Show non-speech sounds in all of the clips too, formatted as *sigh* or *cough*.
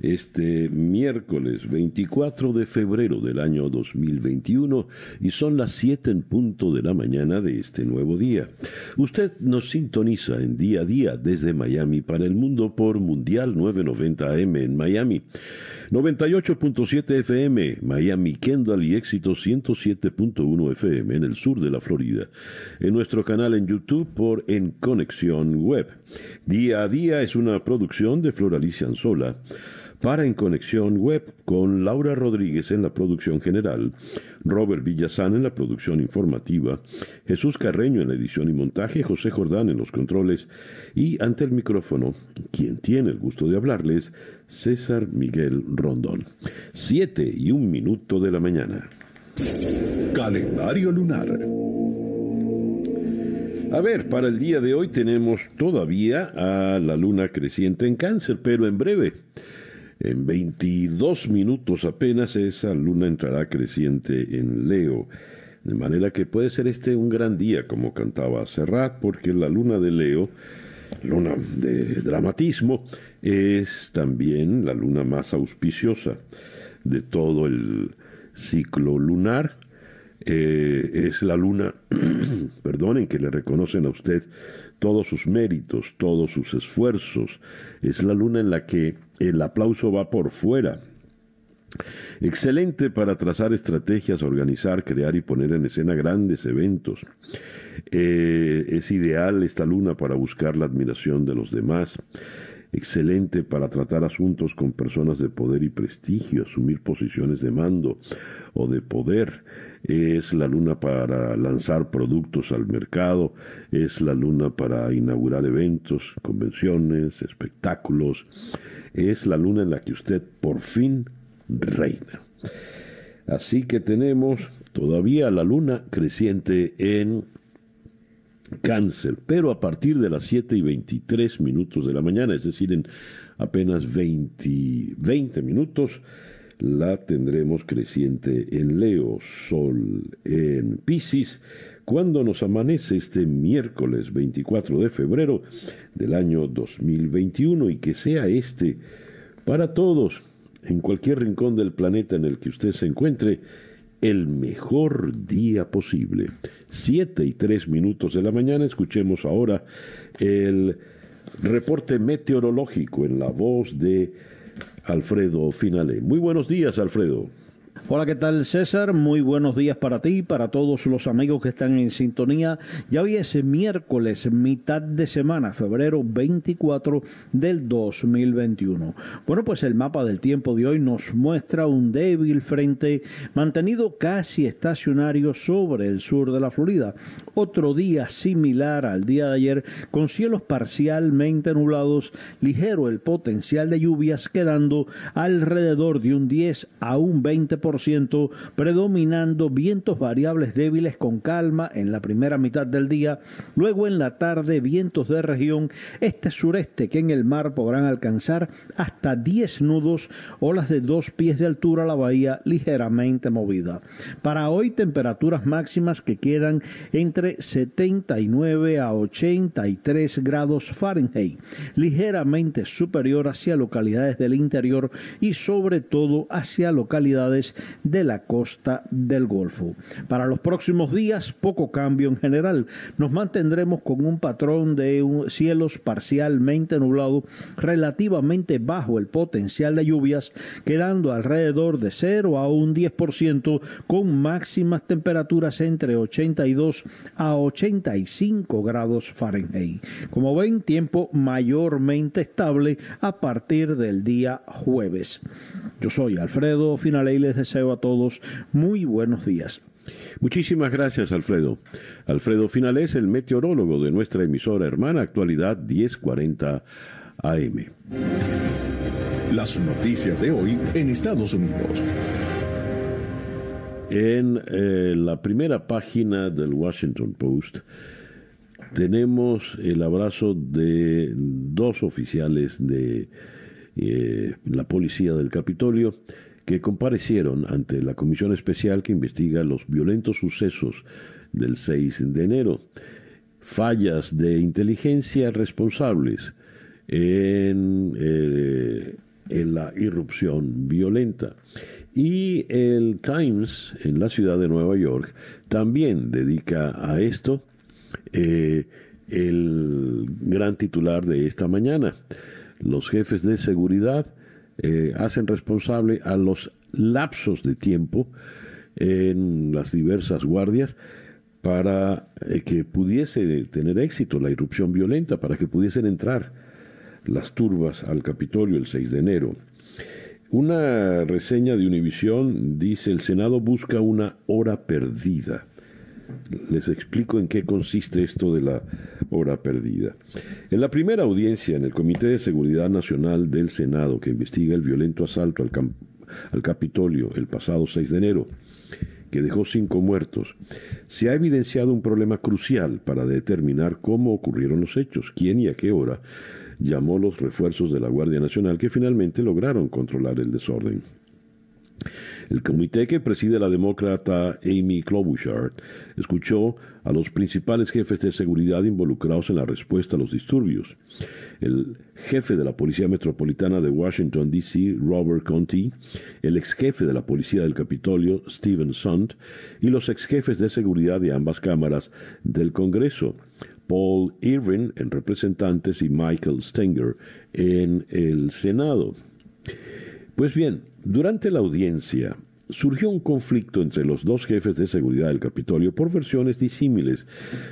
este miércoles 24 de febrero del año 2021 y son las 7 en punto de la mañana de este nuevo día. Usted nos sintoniza en día a día desde Miami para el mundo por Mundial 990 AM en Miami. 98.7 FM, Miami Kendall y éxito 107.1 FM en el sur de la Florida. En nuestro canal en YouTube por En Conexión Web. Día a día es una producción de Floralicia Anzola para En Conexión Web con Laura Rodríguez en la producción general, Robert Villazán en la producción informativa, Jesús Carreño en la edición y montaje, José Jordán en los controles y ante el micrófono, quien tiene el gusto de hablarles, César Miguel Rondón. Siete y un minuto de la mañana. Calendario lunar. A ver, para el día de hoy tenemos todavía a la luna creciente en cáncer, pero en breve en 22 minutos apenas esa luna entrará creciente en Leo. De manera que puede ser este un gran día, como cantaba Serrat, porque la luna de Leo, luna de dramatismo, es también la luna más auspiciosa de todo el ciclo lunar. Eh, es la luna, *clears throat* perdonen, que le reconocen a usted todos sus méritos, todos sus esfuerzos. Es la luna en la que el aplauso va por fuera. Excelente para trazar estrategias, organizar, crear y poner en escena grandes eventos. Eh, es ideal esta luna para buscar la admiración de los demás. Excelente para tratar asuntos con personas de poder y prestigio, asumir posiciones de mando o de poder es la luna para lanzar productos al mercado, es la luna para inaugurar eventos, convenciones, espectáculos, es la luna en la que usted por fin reina. Así que tenemos todavía la luna creciente en cáncer, pero a partir de las 7 y 23 minutos de la mañana, es decir, en apenas 20, 20 minutos, la tendremos creciente en Leo, Sol en Pisces, cuando nos amanece este miércoles 24 de febrero del año 2021 y que sea este para todos, en cualquier rincón del planeta en el que usted se encuentre, el mejor día posible. Siete y tres minutos de la mañana, escuchemos ahora el reporte meteorológico en la voz de Alfredo Finale. Muy buenos días, Alfredo. Hola, ¿qué tal César? Muy buenos días para ti, para todos los amigos que están en sintonía. Ya hoy es miércoles, mitad de semana, febrero 24 del 2021. Bueno, pues el mapa del tiempo de hoy nos muestra un débil frente mantenido casi estacionario sobre el sur de la Florida. Otro día similar al día de ayer, con cielos parcialmente nublados, ligero el potencial de lluvias, quedando alrededor de un 10 a un 20% predominando vientos variables débiles con calma en la primera mitad del día, luego en la tarde vientos de región este-sureste que en el mar podrán alcanzar hasta 10 nudos, olas de dos pies de altura, la bahía ligeramente movida. Para hoy temperaturas máximas que quedan entre 79 a 83 grados Fahrenheit, ligeramente superior hacia localidades del interior y sobre todo hacia localidades de la costa del Golfo. Para los próximos días, poco cambio en general. Nos mantendremos con un patrón de cielos parcialmente nublados, relativamente bajo el potencial de lluvias, quedando alrededor de 0 a un 10%, con máximas temperaturas entre 82 a 85 grados Fahrenheit. Como ven, tiempo mayormente estable a partir del día jueves. Yo soy Alfredo Finale y les deseo a todos muy buenos días. Muchísimas gracias, Alfredo. Alfredo Finales, el meteorólogo de nuestra emisora hermana Actualidad 1040 AM. Las noticias de hoy en Estados Unidos. En eh, la primera página del Washington Post tenemos el abrazo de dos oficiales de eh, la policía del Capitolio que comparecieron ante la comisión especial que investiga los violentos sucesos del 6 de enero. Fallas de inteligencia responsables en, eh, en la irrupción violenta. Y el Times en la ciudad de Nueva York también dedica a esto eh, el gran titular de esta mañana. Los jefes de seguridad eh, hacen responsable a los lapsos de tiempo en las diversas guardias para eh, que pudiese tener éxito la irrupción violenta, para que pudiesen entrar las turbas al Capitolio el 6 de enero. Una reseña de Univisión dice el Senado busca una hora perdida. Les explico en qué consiste esto de la hora perdida. En la primera audiencia en el Comité de Seguridad Nacional del Senado, que investiga el violento asalto al, al Capitolio el pasado 6 de enero, que dejó cinco muertos, se ha evidenciado un problema crucial para determinar cómo ocurrieron los hechos, quién y a qué hora llamó los refuerzos de la Guardia Nacional que finalmente lograron controlar el desorden. El comité que preside la demócrata Amy Klobuchar escuchó a los principales jefes de seguridad involucrados en la respuesta a los disturbios. El jefe de la Policía Metropolitana de Washington, D.C., Robert Conti, el ex jefe de la Policía del Capitolio, Stephen Sunt, y los ex jefes de seguridad de ambas cámaras del Congreso, Paul Irvin en representantes y Michael Stenger en el Senado. Pues bien, durante la audiencia surgió un conflicto entre los dos jefes de seguridad del Capitolio por versiones disímiles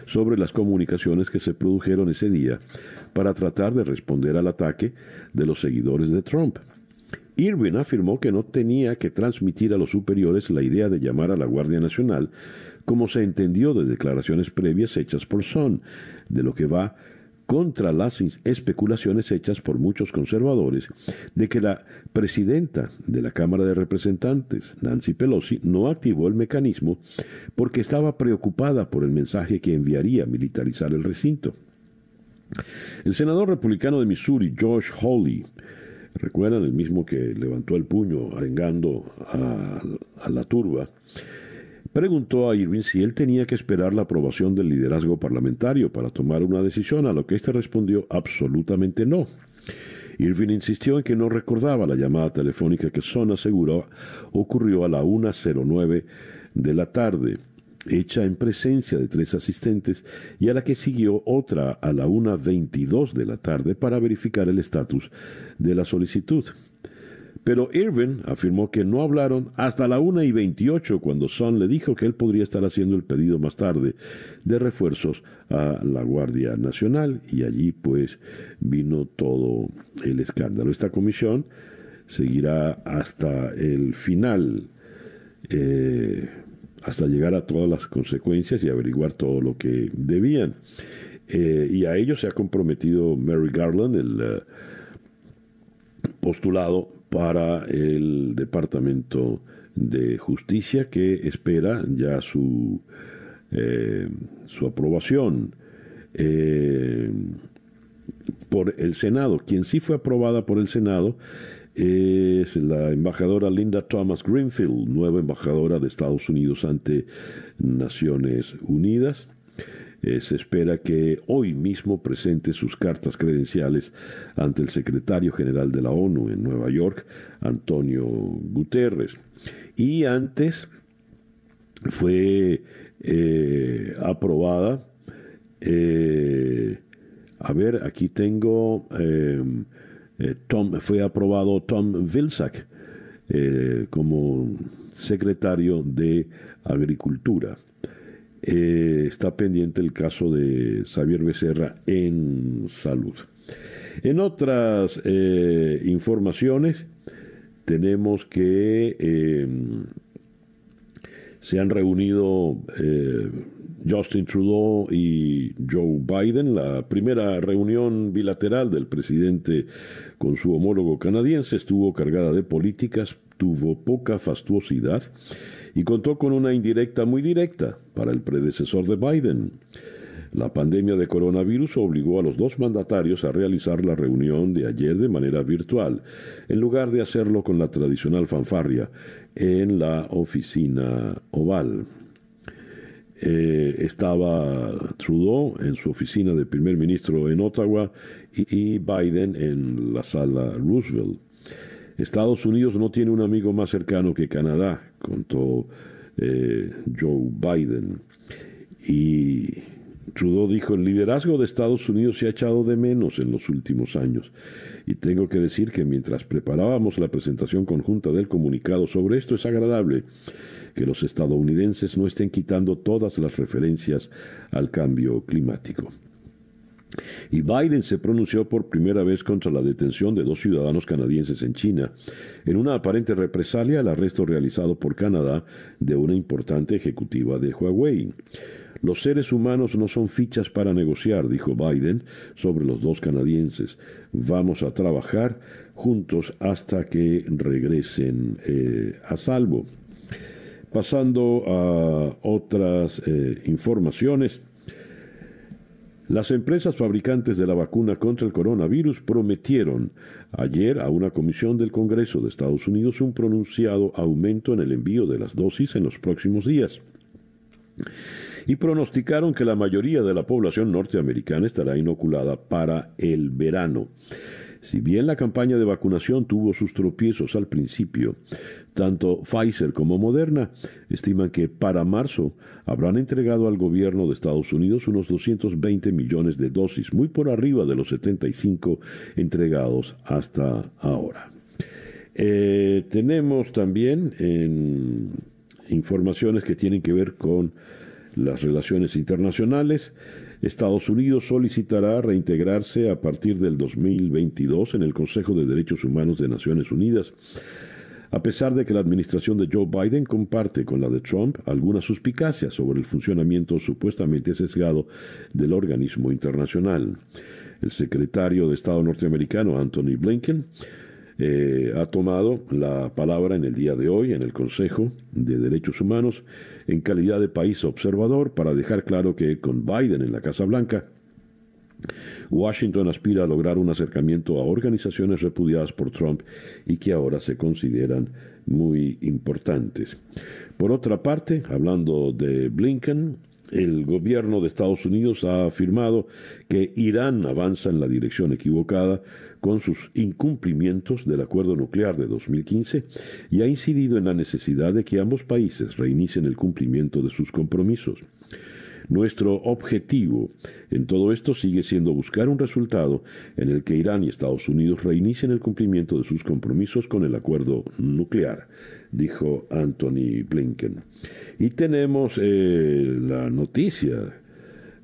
sobre las comunicaciones que se produjeron ese día para tratar de responder al ataque de los seguidores de Trump. Irvin afirmó que no tenía que transmitir a los superiores la idea de llamar a la Guardia Nacional como se entendió de declaraciones previas hechas por Son, de lo que va contra las especulaciones hechas por muchos conservadores de que la presidenta de la Cámara de Representantes, Nancy Pelosi, no activó el mecanismo porque estaba preocupada por el mensaje que enviaría militarizar el recinto. El senador republicano de Missouri, George Hawley, recuerdan el mismo que levantó el puño arengando a la turba, preguntó a Irving si él tenía que esperar la aprobación del liderazgo parlamentario para tomar una decisión, a lo que éste respondió absolutamente no. Irving insistió en que no recordaba la llamada telefónica que Son aseguró ocurrió a la 1.09 de la tarde, hecha en presencia de tres asistentes, y a la que siguió otra a la 1.22 de la tarde para verificar el estatus de la solicitud. Pero Irvin afirmó que no hablaron hasta la 1 y 28 cuando Son le dijo que él podría estar haciendo el pedido más tarde de refuerzos a la Guardia Nacional y allí pues vino todo el escándalo. Esta comisión seguirá hasta el final, eh, hasta llegar a todas las consecuencias y averiguar todo lo que debían. Eh, y a ello se ha comprometido Mary Garland, el eh, postulado para el Departamento de Justicia que espera ya su, eh, su aprobación eh, por el Senado. Quien sí fue aprobada por el Senado es la embajadora Linda Thomas Greenfield, nueva embajadora de Estados Unidos ante Naciones Unidas. Eh, se espera que hoy mismo presente sus cartas credenciales ante el secretario general de la ONU en Nueva York, Antonio Guterres. Y antes fue eh, aprobada, eh, a ver, aquí tengo, Tom, fue aprobado Tom Vilsack como secretario de Agricultura. Eh, está pendiente el caso de Xavier Becerra en salud. En otras eh, informaciones, tenemos que eh, se han reunido Justin Trudeau y Joe Biden, la primera reunión bilateral del presidente con su homólogo canadiense estuvo cargada de políticas, tuvo poca fastuosidad y contó con una indirecta muy directa para el predecesor de Biden. La pandemia de coronavirus obligó a los dos mandatarios a realizar la reunión de ayer de manera virtual, en lugar de hacerlo con la tradicional fanfarria en la oficina oval. Eh, estaba Trudeau en su oficina de primer ministro en Ottawa y Biden en la sala Roosevelt. Estados Unidos no tiene un amigo más cercano que Canadá, contó eh, Joe Biden. Y Trudeau dijo, el liderazgo de Estados Unidos se ha echado de menos en los últimos años. Y tengo que decir que mientras preparábamos la presentación conjunta del comunicado sobre esto, es agradable que los estadounidenses no estén quitando todas las referencias al cambio climático. Y Biden se pronunció por primera vez contra la detención de dos ciudadanos canadienses en China, en una aparente represalia al arresto realizado por Canadá de una importante ejecutiva de Huawei. Los seres humanos no son fichas para negociar, dijo Biden sobre los dos canadienses. Vamos a trabajar juntos hasta que regresen eh, a salvo. Pasando a otras eh, informaciones. Las empresas fabricantes de la vacuna contra el coronavirus prometieron ayer a una comisión del Congreso de Estados Unidos un pronunciado aumento en el envío de las dosis en los próximos días. Y pronosticaron que la mayoría de la población norteamericana estará inoculada para el verano. Si bien la campaña de vacunación tuvo sus tropiezos al principio, tanto Pfizer como Moderna estiman que para marzo habrán entregado al gobierno de Estados Unidos unos 220 millones de dosis, muy por arriba de los 75 entregados hasta ahora. Eh, tenemos también informaciones que tienen que ver con las relaciones internacionales. Estados Unidos solicitará reintegrarse a partir del 2022 en el Consejo de Derechos Humanos de Naciones Unidas, a pesar de que la administración de Joe Biden comparte con la de Trump algunas suspicacias sobre el funcionamiento supuestamente sesgado del organismo internacional. El secretario de Estado norteamericano Anthony Blinken eh, ha tomado la palabra en el día de hoy en el Consejo de Derechos Humanos en calidad de país observador para dejar claro que con Biden en la Casa Blanca, Washington aspira a lograr un acercamiento a organizaciones repudiadas por Trump y que ahora se consideran muy importantes. Por otra parte, hablando de Blinken, el gobierno de Estados Unidos ha afirmado que Irán avanza en la dirección equivocada con sus incumplimientos del acuerdo nuclear de 2015 y ha incidido en la necesidad de que ambos países reinicien el cumplimiento de sus compromisos. Nuestro objetivo en todo esto sigue siendo buscar un resultado en el que Irán y Estados Unidos reinicien el cumplimiento de sus compromisos con el acuerdo nuclear, dijo Anthony Blinken. Y tenemos eh, la noticia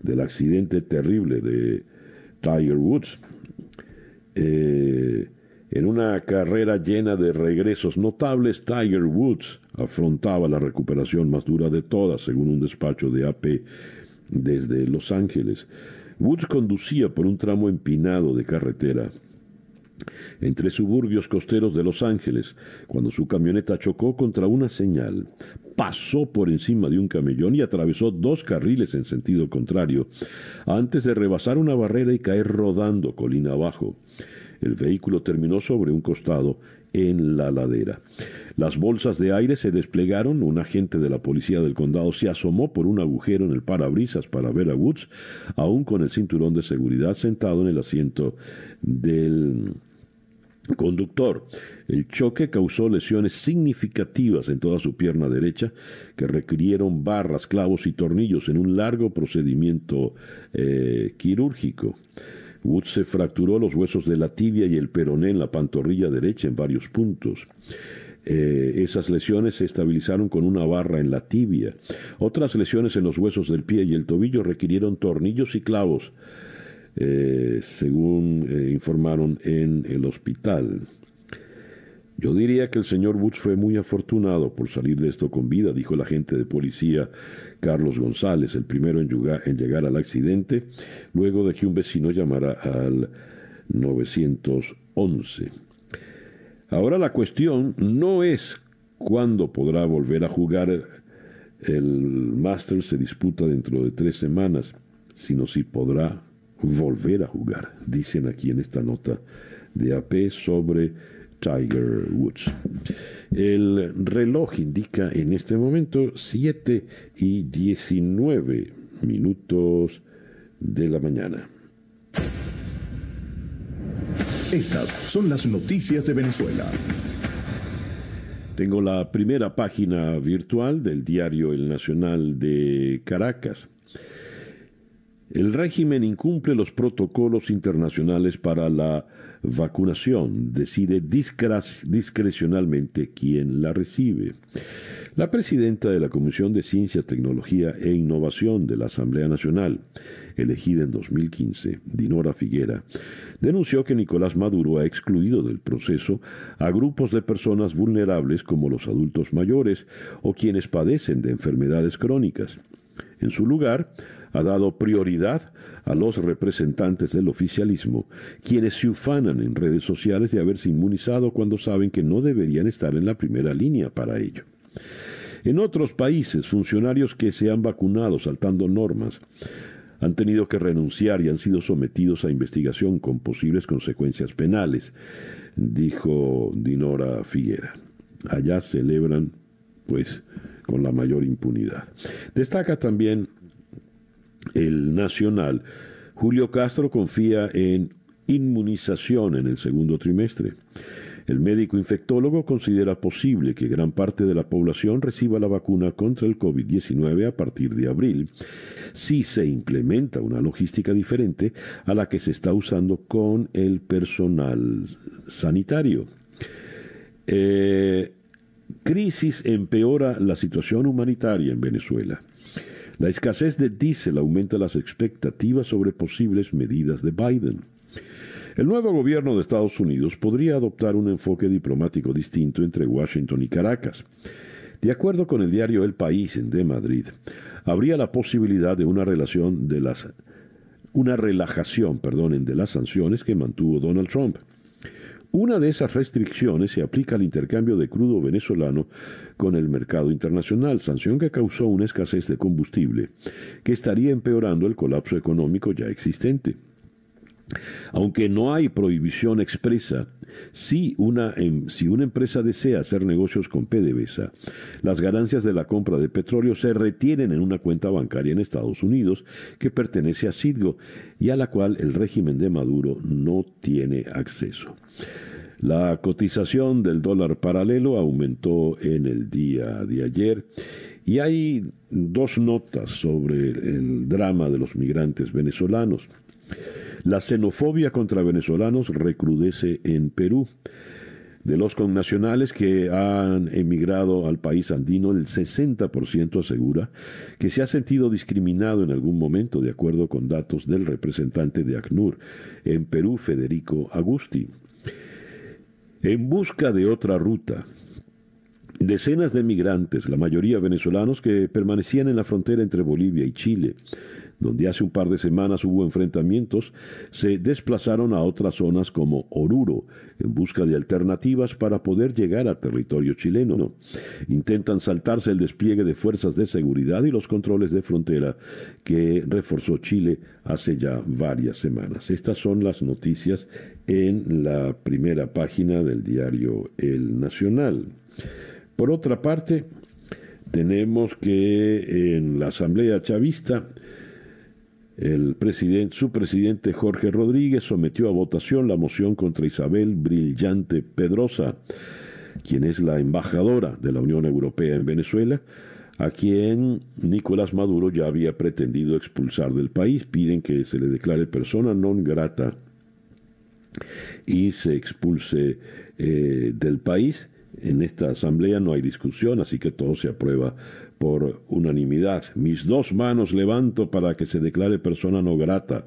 del accidente terrible de Tiger Woods, eh, en una carrera llena de regresos notables, Tiger Woods afrontaba la recuperación más dura de todas, según un despacho de AP desde Los Ángeles. Woods conducía por un tramo empinado de carretera entre suburbios costeros de Los Ángeles, cuando su camioneta chocó contra una señal, pasó por encima de un camellón y atravesó dos carriles en sentido contrario, antes de rebasar una barrera y caer rodando colina abajo. El vehículo terminó sobre un costado en la ladera. Las bolsas de aire se desplegaron, un agente de la policía del condado se asomó por un agujero en el parabrisas para ver a Woods, aún con el cinturón de seguridad sentado en el asiento del conductor. El choque causó lesiones significativas en toda su pierna derecha que requirieron barras, clavos y tornillos en un largo procedimiento eh, quirúrgico. Woods se fracturó los huesos de la tibia y el peroné en la pantorrilla derecha en varios puntos. Eh, esas lesiones se estabilizaron con una barra en la tibia. Otras lesiones en los huesos del pie y el tobillo requirieron tornillos y clavos, eh, según eh, informaron en el hospital. Yo diría que el señor Woods fue muy afortunado por salir de esto con vida, dijo el agente de policía Carlos González, el primero en llegar, al accidente, luego de que un vecino llamara al 911. Ahora la cuestión no es cuándo podrá volver a jugar. El Masters se disputa dentro de tres semanas, sino si podrá volver a jugar, dicen aquí en esta nota de AP sobre Tiger Woods. El reloj indica en este momento 7 y 19 minutos de la mañana. Estas son las noticias de Venezuela. Tengo la primera página virtual del diario El Nacional de Caracas. El régimen incumple los protocolos internacionales para la vacunación, decide discrecionalmente quién la recibe. La presidenta de la Comisión de Ciencia, Tecnología e Innovación de la Asamblea Nacional, elegida en 2015, Dinora Figuera, denunció que Nicolás Maduro ha excluido del proceso a grupos de personas vulnerables como los adultos mayores o quienes padecen de enfermedades crónicas. En su lugar, ha dado prioridad a los representantes del oficialismo, quienes se ufanan en redes sociales de haberse inmunizado cuando saben que no deberían estar en la primera línea para ello. En otros países, funcionarios que se han vacunado saltando normas han tenido que renunciar y han sido sometidos a investigación con posibles consecuencias penales, dijo Dinora Figuera. Allá celebran, pues, con la mayor impunidad. Destaca también el Nacional, Julio Castro confía en inmunización en el segundo trimestre. El médico infectólogo considera posible que gran parte de la población reciba la vacuna contra el COVID-19 a partir de abril, si se implementa una logística diferente a la que se está usando con el personal sanitario. Eh, crisis empeora la situación humanitaria en Venezuela. La escasez de diésel aumenta las expectativas sobre posibles medidas de Biden. El nuevo gobierno de Estados Unidos podría adoptar un enfoque diplomático distinto entre Washington y Caracas. De acuerdo con el diario El País de Madrid, habría la posibilidad de una relajación, de las sanciones que mantuvo Donald Trump. Una de esas restricciones se aplica al intercambio de crudo venezolano con el mercado internacional, sanción que causó una escasez de combustible que estaría empeorando el colapso económico ya existente. Aunque no hay prohibición expresa, si una, em, si una empresa desea hacer negocios con PDVSA, las ganancias de la compra de petróleo se retienen en una cuenta bancaria en Estados Unidos que pertenece a Citgo y a la cual el régimen de Maduro no tiene acceso. La cotización del dólar paralelo aumentó en el día de ayer y hay dos notas sobre el drama de los migrantes venezolanos. La xenofobia contra venezolanos recrudece en Perú. De los connacionales que han emigrado al país andino, el 60% asegura que se ha sentido discriminado en algún momento, de acuerdo con datos del representante de ACNUR en Perú, Federico Agusti. En busca de otra ruta, decenas de migrantes, la mayoría venezolanos que permanecían en la frontera entre Bolivia y Chile, donde hace un par de semanas hubo enfrentamientos, se desplazaron a otras zonas como Oruro en busca de alternativas para poder llegar a territorio chileno. Intentan saltarse el despliegue de fuerzas de seguridad y los controles de frontera que reforzó Chile hace ya varias semanas. Estas son las noticias en la primera página del diario El Nacional. Por otra parte, tenemos que en la Asamblea Chavista el presidente, su presidente Jorge Rodríguez sometió a votación la moción contra Isabel Brillante Pedrosa, quien es la embajadora de la Unión Europea en Venezuela, a quien Nicolás Maduro ya había pretendido expulsar del país. Piden que se le declare persona non grata y se expulse eh, del país. En esta asamblea no hay discusión, así que todo se aprueba por unanimidad. Mis dos manos levanto para que se declare persona no grata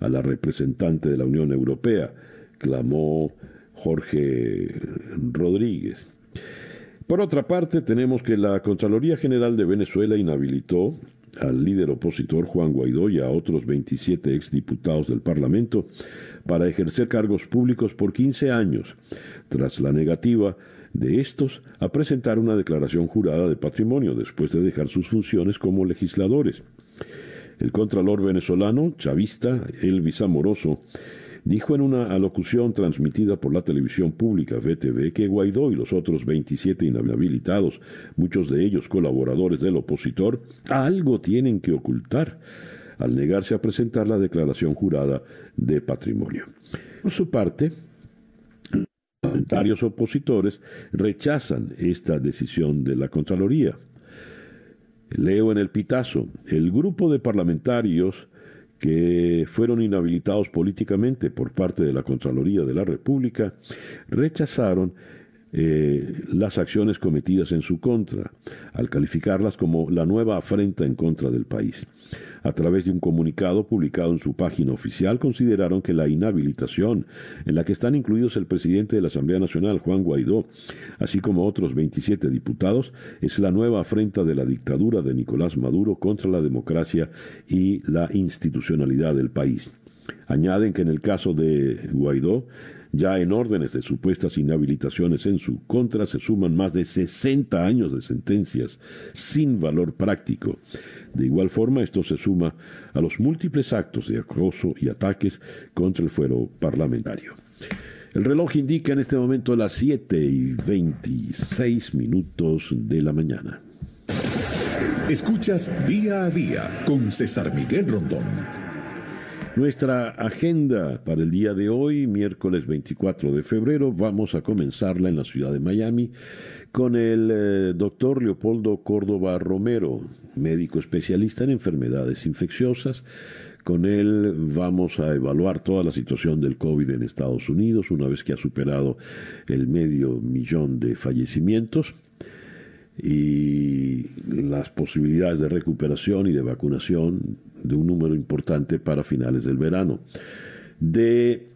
a la representante de la Unión Europea, clamó Jorge Rodríguez. Por otra parte, tenemos que la Contraloría General de Venezuela inhabilitó al líder opositor Juan Guaidó y a otros 27 exdiputados del Parlamento para ejercer cargos públicos por 15 años, tras la negativa de estos a presentar una declaración jurada de patrimonio después de dejar sus funciones como legisladores. El contralor venezolano, chavista Elvis Amoroso, dijo en una alocución transmitida por la televisión pública VTV que Guaidó y los otros 27 inhabilitados, muchos de ellos colaboradores del opositor, algo tienen que ocultar al negarse a presentar la declaración jurada de patrimonio. Por su parte, parlamentarios opositores rechazan esta decisión de la Contraloría. Leo en el pitazo, el grupo de parlamentarios que fueron inhabilitados políticamente por parte de la Contraloría de la República rechazaron eh, las acciones cometidas en su contra, al calificarlas como la nueva afrenta en contra del país. A través de un comunicado publicado en su página oficial, consideraron que la inhabilitación, en la que están incluidos el presidente de la Asamblea Nacional, Juan Guaidó, así como otros 27 diputados, es la nueva afrenta de la dictadura de Nicolás Maduro contra la democracia y la institucionalidad del país. Añaden que en el caso de Guaidó, ya en órdenes de supuestas inhabilitaciones en su contra se suman más de 60 años de sentencias sin valor práctico. De igual forma, esto se suma a los múltiples actos de acoso y ataques contra el fuero parlamentario. El reloj indica en este momento las 7 y 26 minutos de la mañana. Escuchas día a día con César Miguel Rondón. Nuestra agenda para el día de hoy, miércoles 24 de febrero, vamos a comenzarla en la ciudad de Miami con el eh, doctor Leopoldo Córdoba Romero, médico especialista en enfermedades infecciosas. Con él vamos a evaluar toda la situación del COVID en Estados Unidos una vez que ha superado el medio millón de fallecimientos y las posibilidades de recuperación y de vacunación de un número importante para finales del verano. De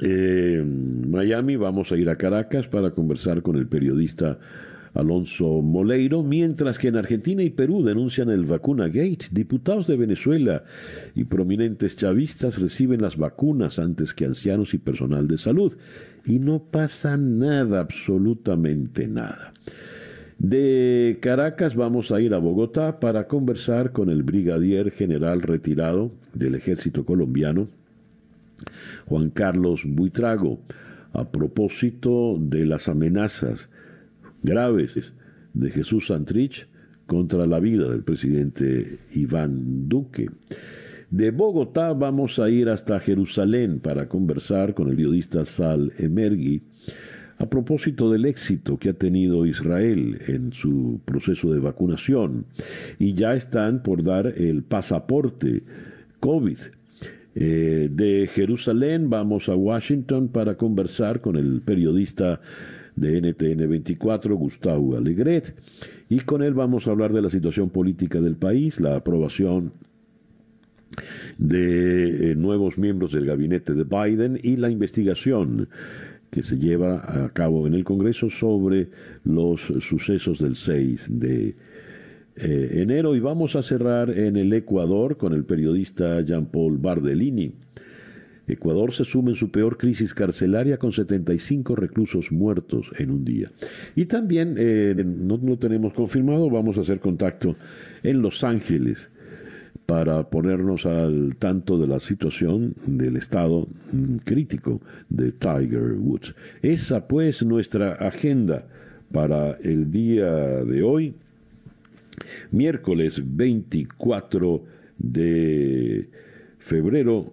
eh, Miami vamos a ir a Caracas para conversar con el periodista Alonso Moleiro, mientras que en Argentina y Perú denuncian el vacuna gate. Diputados de Venezuela y prominentes chavistas reciben las vacunas antes que ancianos y personal de salud. Y no pasa nada, absolutamente nada. De Caracas vamos a ir a Bogotá para conversar con el brigadier general retirado del ejército colombiano, Juan Carlos Buitrago, a propósito de las amenazas graves de Jesús Santrich contra la vida del presidente Iván Duque. De Bogotá vamos a ir hasta Jerusalén para conversar con el periodista Sal Emergui a propósito del éxito que ha tenido Israel en su proceso de vacunación y ya están por dar el pasaporte COVID. Eh, de Jerusalén vamos a Washington para conversar con el periodista de NTN 24, Gustavo Alegret, y con él vamos a hablar de la situación política del país, la aprobación de eh, nuevos miembros del gabinete de Biden y la investigación que se lleva a cabo en el Congreso sobre los sucesos del 6 de eh, enero. Y vamos a cerrar en el Ecuador con el periodista Jean-Paul Bardellini. Ecuador se suma en su peor crisis carcelaria con 75 reclusos muertos en un día. Y también, eh, no lo tenemos confirmado, vamos a hacer contacto en Los Ángeles para ponernos al tanto de la situación del estado mm, crítico de Tiger Woods. Esa pues nuestra agenda para el día de hoy, miércoles 24 de febrero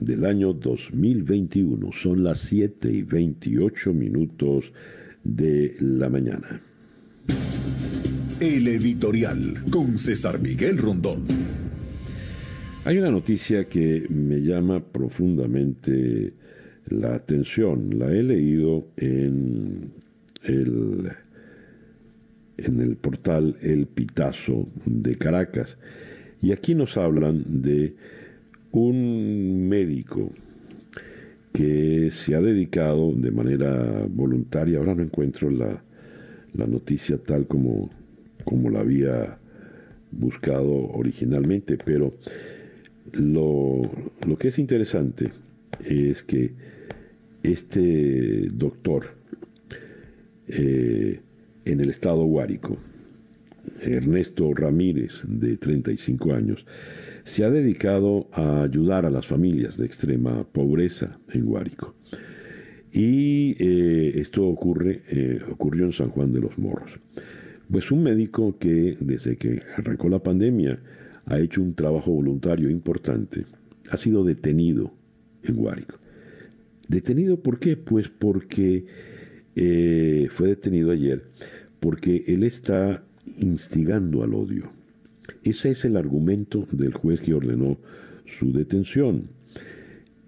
del año 2021. Son las 7 y 28 minutos de la mañana. El editorial con César Miguel Rondón. Hay una noticia que me llama profundamente la atención. La he leído en el, en el portal El Pitazo de Caracas. Y aquí nos hablan de un médico que se ha dedicado de manera voluntaria, ahora no encuentro la, la noticia tal como, como la había buscado originalmente, pero lo, que es interesante es que este doctor eh, en el estado Guárico, Ernesto Ramírez, de 35 años, se ha dedicado a ayudar a las familias de extrema pobreza en Guárico. Y eh, esto ocurre, eh, ocurrió en San Juan de los Morros. Pues un médico que desde que arrancó la pandemia ha hecho un trabajo voluntario importante, ha sido detenido en Guárico. ¿Detenido por qué? Pues porque eh, fue detenido ayer, porque él está instigando al odio. Ese es el argumento del juez que ordenó su detención.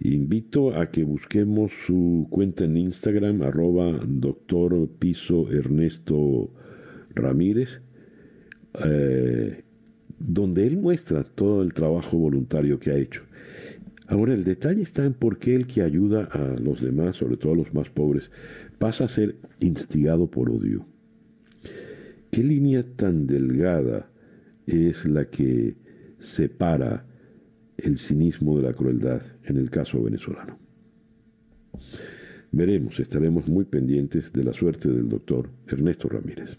Invito a que busquemos su cuenta en Instagram, arroba doctor piso Ernesto Ramírez, eh, donde él muestra todo el trabajo voluntario que ha hecho. Ahora, el detalle está en por qué el que ayuda a los demás, sobre todo a los más pobres, pasa a ser instigado por odio. ¿Qué línea tan delgada es la que separa el cinismo de la crueldad en el caso venezolano? Veremos, estaremos muy pendientes de la suerte del doctor Ernesto Ramírez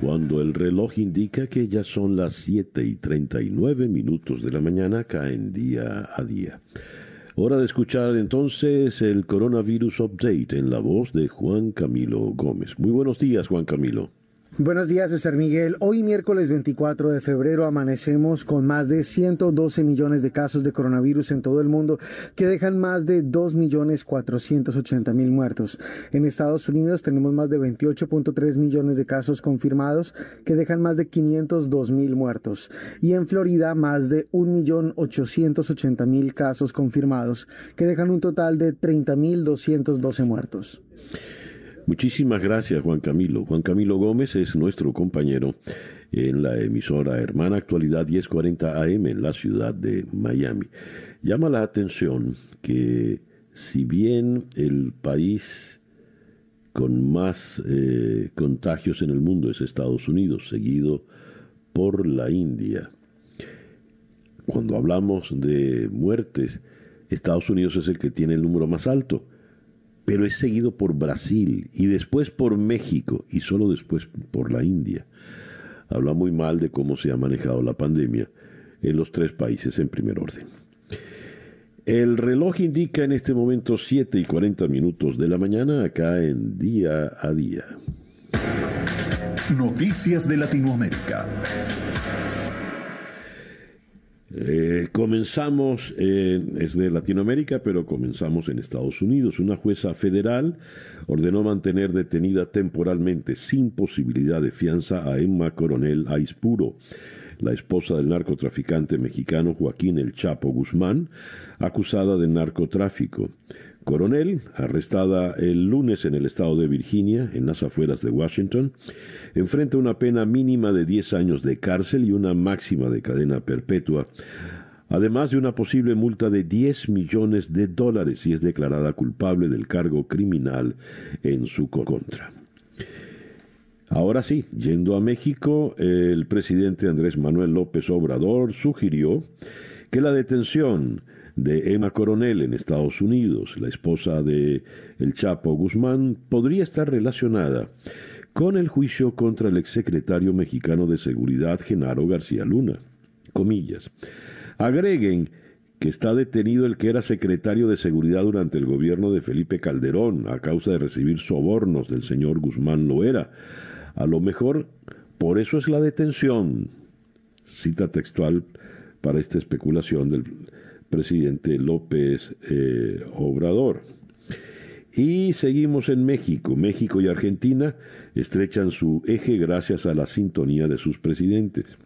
cuando el reloj indica que ya son las 7 y 39 minutos de la mañana caen día a día. Hora de escuchar entonces el Coronavirus Update en la voz de Juan Camilo Gómez. Muy buenos días, Juan Camilo. Buenos días, César Miguel. Hoy miércoles 24 de febrero amanecemos con más de 112 millones de casos de coronavirus en todo el mundo que dejan más de 2 millones 480 mil muertos. En Estados Unidos tenemos más de 28.3 millones de casos confirmados que dejan más de 502 mil muertos. Y en Florida más de 1 millón 880 mil casos confirmados que dejan un total de 30 mil 212 muertos. Muchísimas gracias, Juan Camilo. Juan Camilo Gómez es nuestro compañero en la emisora Hermana Actualidad 1040 AM en la ciudad de Miami. Llama la atención que si bien el país con más eh, contagios en el mundo es Estados Unidos, seguido por la India, cuando hablamos de muertes, Estados Unidos es el que tiene el número más alto pero es seguido por Brasil y después por México y solo después por la India. Habla muy mal de cómo se ha manejado la pandemia en los tres países en primer orden. El reloj indica en este momento 7 y 40 minutos de la mañana acá en día a día. Noticias de Latinoamérica. Eh, comenzamos, en, es de Latinoamérica, pero comenzamos en Estados Unidos. Una jueza federal ordenó mantener detenida temporalmente, sin posibilidad de fianza, a Emma Coronel Aispuro, la esposa del narcotraficante mexicano Joaquín El Chapo Guzmán, acusada de narcotráfico. Coronel, arrestada el lunes en el estado de Virginia, en las afueras de Washington, enfrenta una pena mínima de 10 años de cárcel y una máxima de cadena perpetua, además de una posible multa de 10 millones de dólares si es declarada culpable del cargo criminal en su contra. Ahora sí, yendo a México, el presidente Andrés Manuel López Obrador sugirió que la detención de Emma Coronel en Estados Unidos, la esposa de El Chapo Guzmán, podría estar relacionada con el juicio contra el exsecretario mexicano de Seguridad Genaro García Luna. Comillas. Agreguen que está detenido el que era secretario de Seguridad durante el gobierno de Felipe Calderón a causa de recibir sobornos del señor Guzmán Loera. A lo mejor por eso es la detención. Cita textual para esta especulación del presidente López eh, Obrador. Y seguimos en México. México y Argentina estrechan su eje gracias a la sintonía de sus presidentes.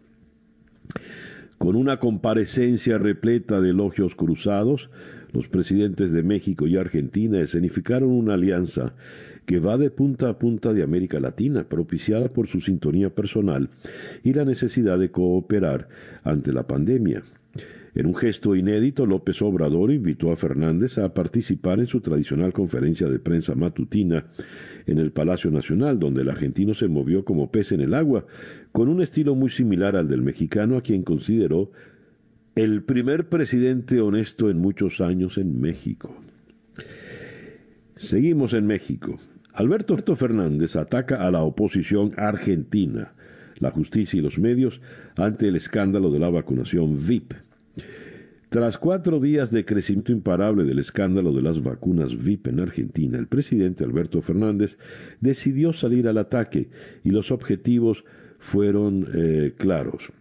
Con una comparecencia repleta de elogios cruzados, los presidentes de México y Argentina escenificaron una alianza que va de punta a punta de América Latina, propiciada por su sintonía personal y la necesidad de cooperar ante la pandemia. En un gesto inédito, López Obrador invitó a Fernández a participar en su tradicional conferencia de prensa matutina en el Palacio Nacional, donde el argentino se movió como pez en el agua, con un estilo muy similar al del mexicano, a quien consideró el primer presidente honesto en muchos años en México. Seguimos en México. Alberto Fernández ataca a la oposición argentina, la justicia y los medios ante el escándalo de la vacunación VIP. Tras cuatro días de crecimiento imparable del escándalo de las vacunas VIP en Argentina, el presidente Alberto Fernández decidió salir al ataque y los objetivos fueron eh, claros.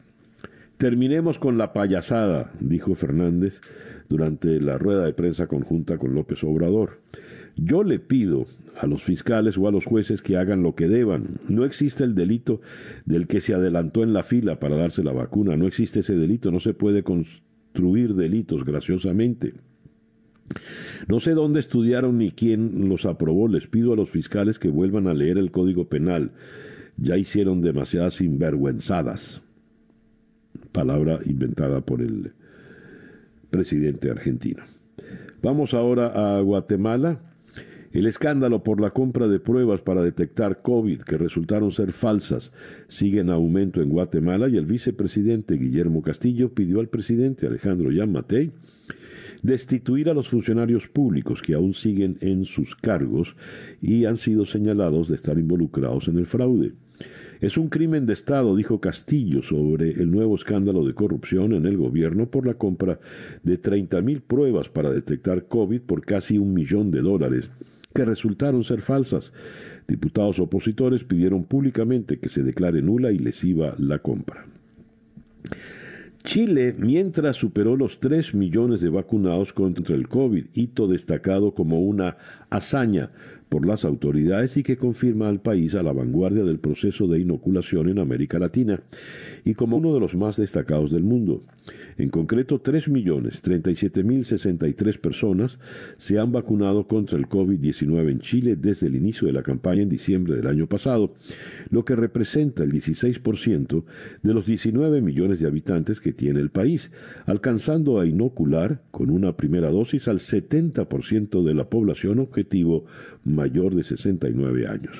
Terminemos con la payasada, dijo Fernández durante la rueda de prensa conjunta con López Obrador. Yo le pido a los fiscales o a los jueces que hagan lo que deban. No existe el delito del que se adelantó en la fila para darse la vacuna. No existe ese delito. No se puede delitos graciosamente. No sé dónde estudiaron ni quién los aprobó. Les pido a los fiscales que vuelvan a leer el Código Penal. Ya hicieron demasiadas sinvergüenzadas. Palabra inventada por el presidente argentino. Vamos ahora a Guatemala. El escándalo por la compra de pruebas para detectar COVID que resultaron ser falsas sigue en aumento en Guatemala y el vicepresidente Guillermo Castillo pidió al presidente Alejandro Yamatei destituir a los funcionarios públicos que aún siguen en sus cargos y han sido señalados de estar involucrados en el fraude. Es un crimen de Estado, dijo Castillo, sobre el nuevo escándalo de corrupción en el gobierno por la compra de 30.000 pruebas para detectar COVID por casi un millón de dólares que resultaron ser falsas. Diputados opositores pidieron públicamente que se declare nula y lesiva la compra. Chile, mientras superó los 3 millones de vacunados contra el COVID, hito destacado como una hazaña por las autoridades y que confirma al país a la vanguardia del proceso de inoculación en América Latina y como uno de los más destacados del mundo. En concreto, 3.037.063 personas se han vacunado contra el COVID-19 en Chile desde el inicio de la campaña en diciembre del año pasado, lo que representa el 16% de los 19 millones de habitantes que tiene el país, alcanzando a inocular con una primera dosis al 70% de la población objetivo mayor de 69 años.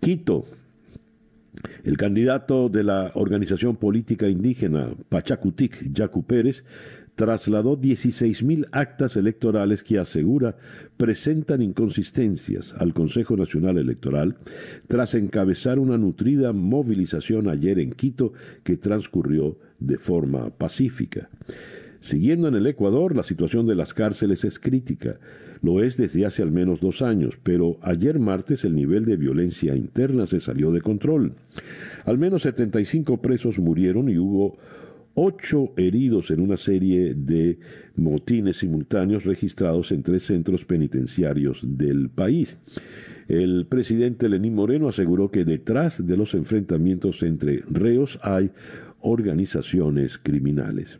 Quito, el candidato de la organización política indígena Pachacutic, Yacu Pérez, trasladó 16.000 actas electorales que asegura presentan inconsistencias al Consejo Nacional Electoral tras encabezar una nutrida movilización ayer en Quito que transcurrió de forma pacífica. Siguiendo en el Ecuador, la situación de las cárceles es crítica. Lo es desde hace al menos dos años, pero ayer martes el nivel de violencia interna se salió de control. Al menos 75 presos murieron y hubo ocho heridos en una serie de motines simultáneos registrados en tres centros penitenciarios del país. El presidente Lenín Moreno aseguró que detrás de los enfrentamientos entre reos hay organizaciones criminales.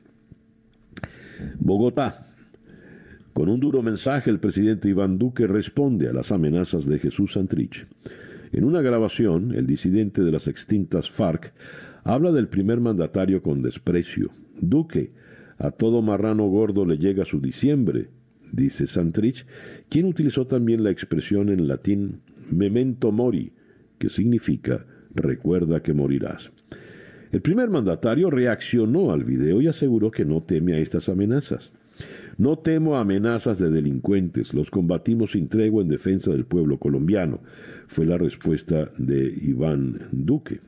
Bogotá. Con un duro mensaje, el presidente Iván Duque responde a las amenazas de Jesús Santrich. En una grabación, el disidente de las extintas FARC habla del primer mandatario con desprecio. Duque, a todo marrano gordo le llega su diciembre, dice Santrich, quien utilizó también la expresión en latín memento mori, que significa recuerda que morirás. El primer mandatario reaccionó al video y aseguró que no teme a estas amenazas. No temo amenazas de delincuentes, los combatimos sin tregua en defensa del pueblo colombiano, fue la respuesta de Iván Duque.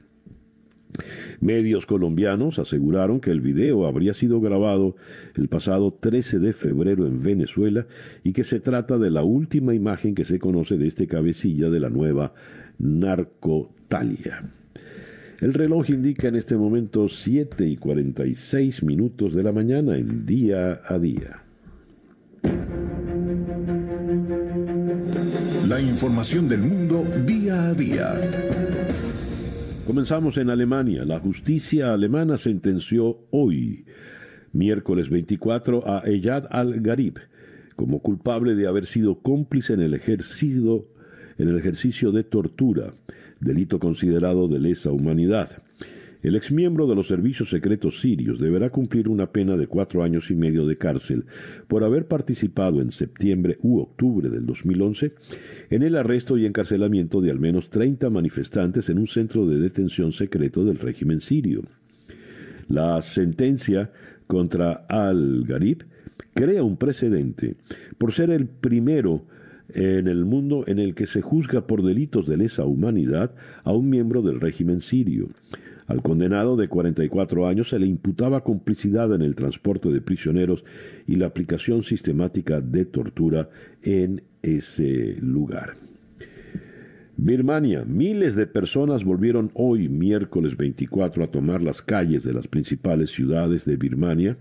Medios colombianos aseguraron que el video habría sido grabado el pasado 13 de febrero en Venezuela y que se trata de la última imagen que se conoce de este cabecilla de la nueva narcotalia. El reloj indica en este momento 7 y 46 minutos de la mañana en día a día. La información del mundo día a día. Comenzamos en Alemania. La justicia alemana sentenció hoy, miércoles 24, a Eyad al-Garib como culpable de haber sido cómplice en el en el ejercicio de tortura, delito considerado de lesa humanidad. El exmiembro de los servicios secretos sirios deberá cumplir una pena de cuatro años y medio de cárcel por haber participado en septiembre u octubre del 2011 en el arresto y encarcelamiento de al menos 30 manifestantes en un centro de detención secreto del régimen sirio. La sentencia contra al-Gharib crea un precedente por ser el primero en el mundo en el que se juzga por delitos de lesa humanidad a un miembro del régimen sirio. Al condenado de 44 años se le imputaba complicidad en el transporte de prisioneros y la aplicación sistemática de tortura en ese lugar. Birmania. Miles de personas volvieron hoy, miércoles 24, a tomar las calles de las principales ciudades de Birmania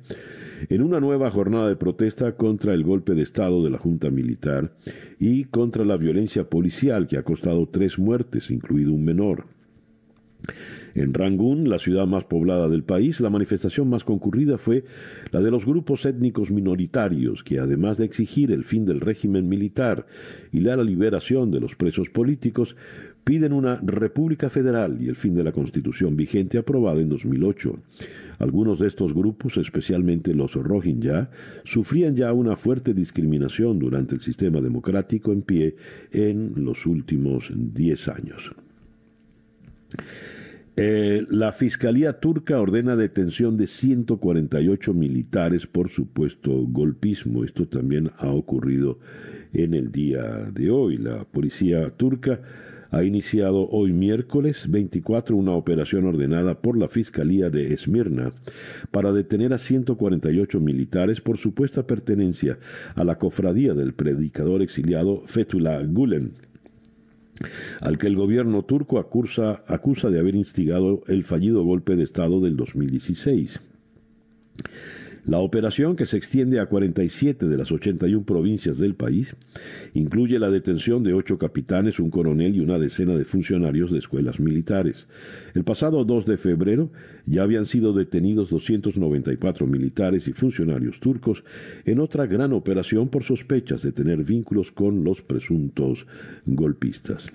en una nueva jornada de protesta contra el golpe de Estado de la Junta Militar y contra la violencia policial que ha costado tres muertes, incluido un menor. En Rangún, la ciudad más poblada del país, la manifestación más concurrida fue la de los grupos étnicos minoritarios que, además de exigir el fin del régimen militar y la liberación de los presos políticos, piden una república federal y el fin de la constitución vigente aprobada en 2008. Algunos de estos grupos, especialmente los Rohingya, sufrían ya una fuerte discriminación durante el sistema democrático en pie en los últimos diez años. Eh, la Fiscalía turca ordena detención de 148 militares por supuesto golpismo. Esto también ha ocurrido en el día de hoy. La policía turca ha iniciado hoy miércoles 24 una operación ordenada por la Fiscalía de Esmirna para detener a 148 militares por supuesta pertenencia a la cofradía del predicador exiliado Fethullah Gulen, al que el gobierno turco acusa, de haber instigado el fallido golpe de Estado del 2016. La operación, que se extiende a 47 de las 81 provincias del país, incluye la detención de ocho capitanes, un coronel y una decena de funcionarios de escuelas militares. El pasado 2 de febrero ya habían sido detenidos 294 militares y funcionarios turcos en otra gran operación por sospechas de tener vínculos con los presuntos golpistas.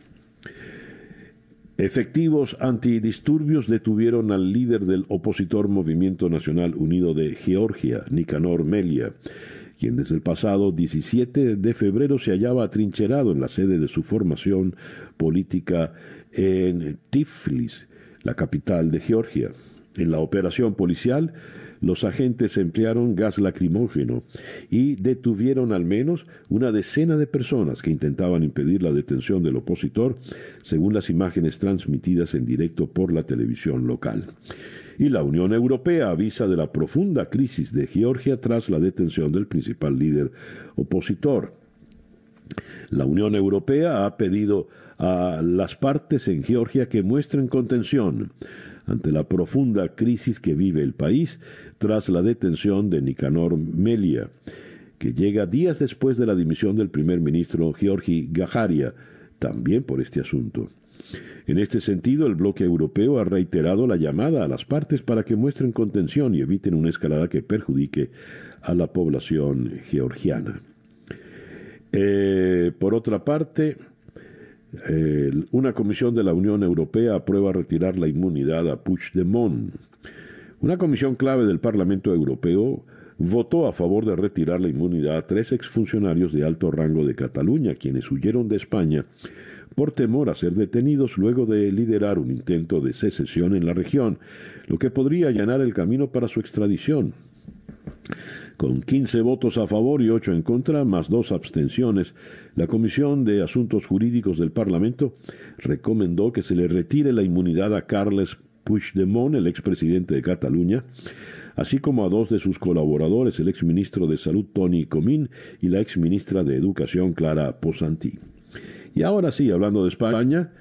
Efectivos antidisturbios detuvieron al líder del opositor Movimiento Nacional Unido de Georgia, Nicanor Melia, quien desde el pasado 17 de febrero se hallaba atrincherado en la sede de su formación política en Tiflis, la capital de Georgia. En la operación policial, los agentes emplearon gas lacrimógeno y detuvieron al menos una decena de personas que intentaban impedir la detención del opositor, según las imágenes transmitidas en directo por la televisión local. Y la Unión Europea avisa de la profunda crisis de Georgia tras la detención del principal líder opositor. La Unión Europea ha pedido a las partes en Georgia que muestren contención ante la profunda crisis que vive el país tras la detención de Nicanor Melia, que llega días después de la dimisión del primer ministro Georgi Gajaria, también por este asunto. En este sentido, el bloque europeo ha reiterado la llamada a las partes para que muestren contención y eviten una escalada que perjudique a la población georgiana. Eh, por otra parte, una comisión de la Unión Europea aprueba retirar la inmunidad a Puigdemont. Una comisión clave del Parlamento Europeo votó a favor de retirar la inmunidad a tres exfuncionarios de alto rango de Cataluña, quienes huyeron de España por temor a ser detenidos luego de liderar un intento de secesión en la región, lo que podría allanar el camino para su extradición. Con 15 votos a favor y 8 en contra, más dos abstenciones, la Comisión de Asuntos Jurídicos del Parlamento recomendó que se le retire la inmunidad a Carles Puigdemont, el expresidente de Cataluña, así como a dos de sus colaboradores, el exministro de Salud Tony Comín y la exministra de Educación Clara Posantí. Y ahora sí, hablando de España,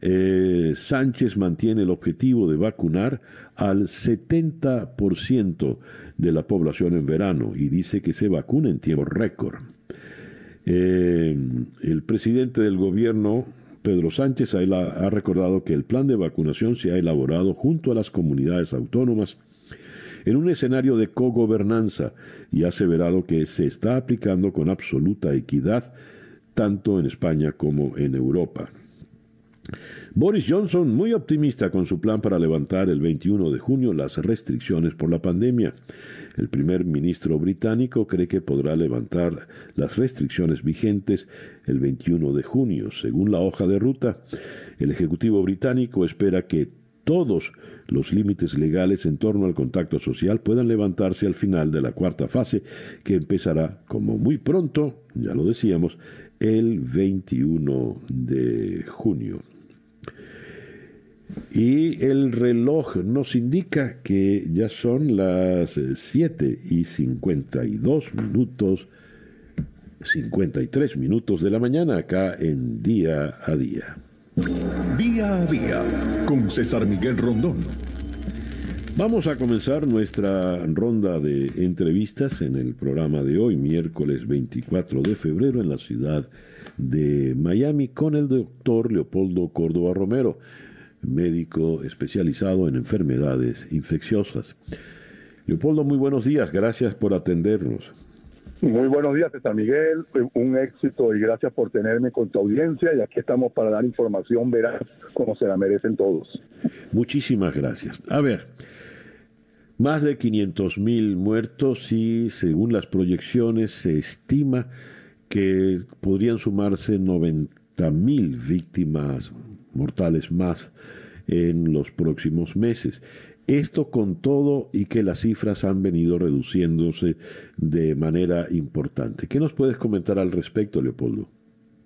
eh, Sánchez mantiene el objetivo de vacunar al 70% de la población en verano y dice que se vacuna en tiempo récord. Eh, el presidente del gobierno, Pedro Sánchez, ha recordado que el plan de vacunación se ha elaborado junto a las comunidades autónomas en un escenario de cogobernanza y ha aseverado que se está aplicando con absoluta equidad tanto en España como en Europa. Boris Johnson muy optimista con su plan para levantar el 21 de junio las restricciones por la pandemia. El primer ministro británico cree que podrá levantar las restricciones vigentes el 21 de junio, según la hoja de ruta. El Ejecutivo británico espera que todos los límites legales en torno al contacto social puedan levantarse al final de la cuarta fase, que empezará, como muy pronto, ya lo decíamos, el 21 de junio. Y el reloj nos indica que ya son las 7 y 52 minutos, 53 minutos de la mañana acá en día a día. Día a día con César Miguel Rondón. Vamos a comenzar nuestra ronda de entrevistas en el programa de hoy, miércoles 24 de febrero, en la ciudad de Miami, con el doctor Leopoldo Córdoba Romero médico especializado en enfermedades infecciosas. Leopoldo, muy buenos días, gracias por atendernos. Muy buenos días, César Miguel, un éxito y gracias por tenerme con tu audiencia y aquí estamos para dar información veraz como se la merecen todos. Muchísimas gracias. A ver, más de 500 mil muertos y según las proyecciones se estima que podrían sumarse 90 mil víctimas mortales más en los próximos meses. Esto con todo y que las cifras han venido reduciéndose de manera importante. ¿Qué nos puedes comentar al respecto, Leopoldo?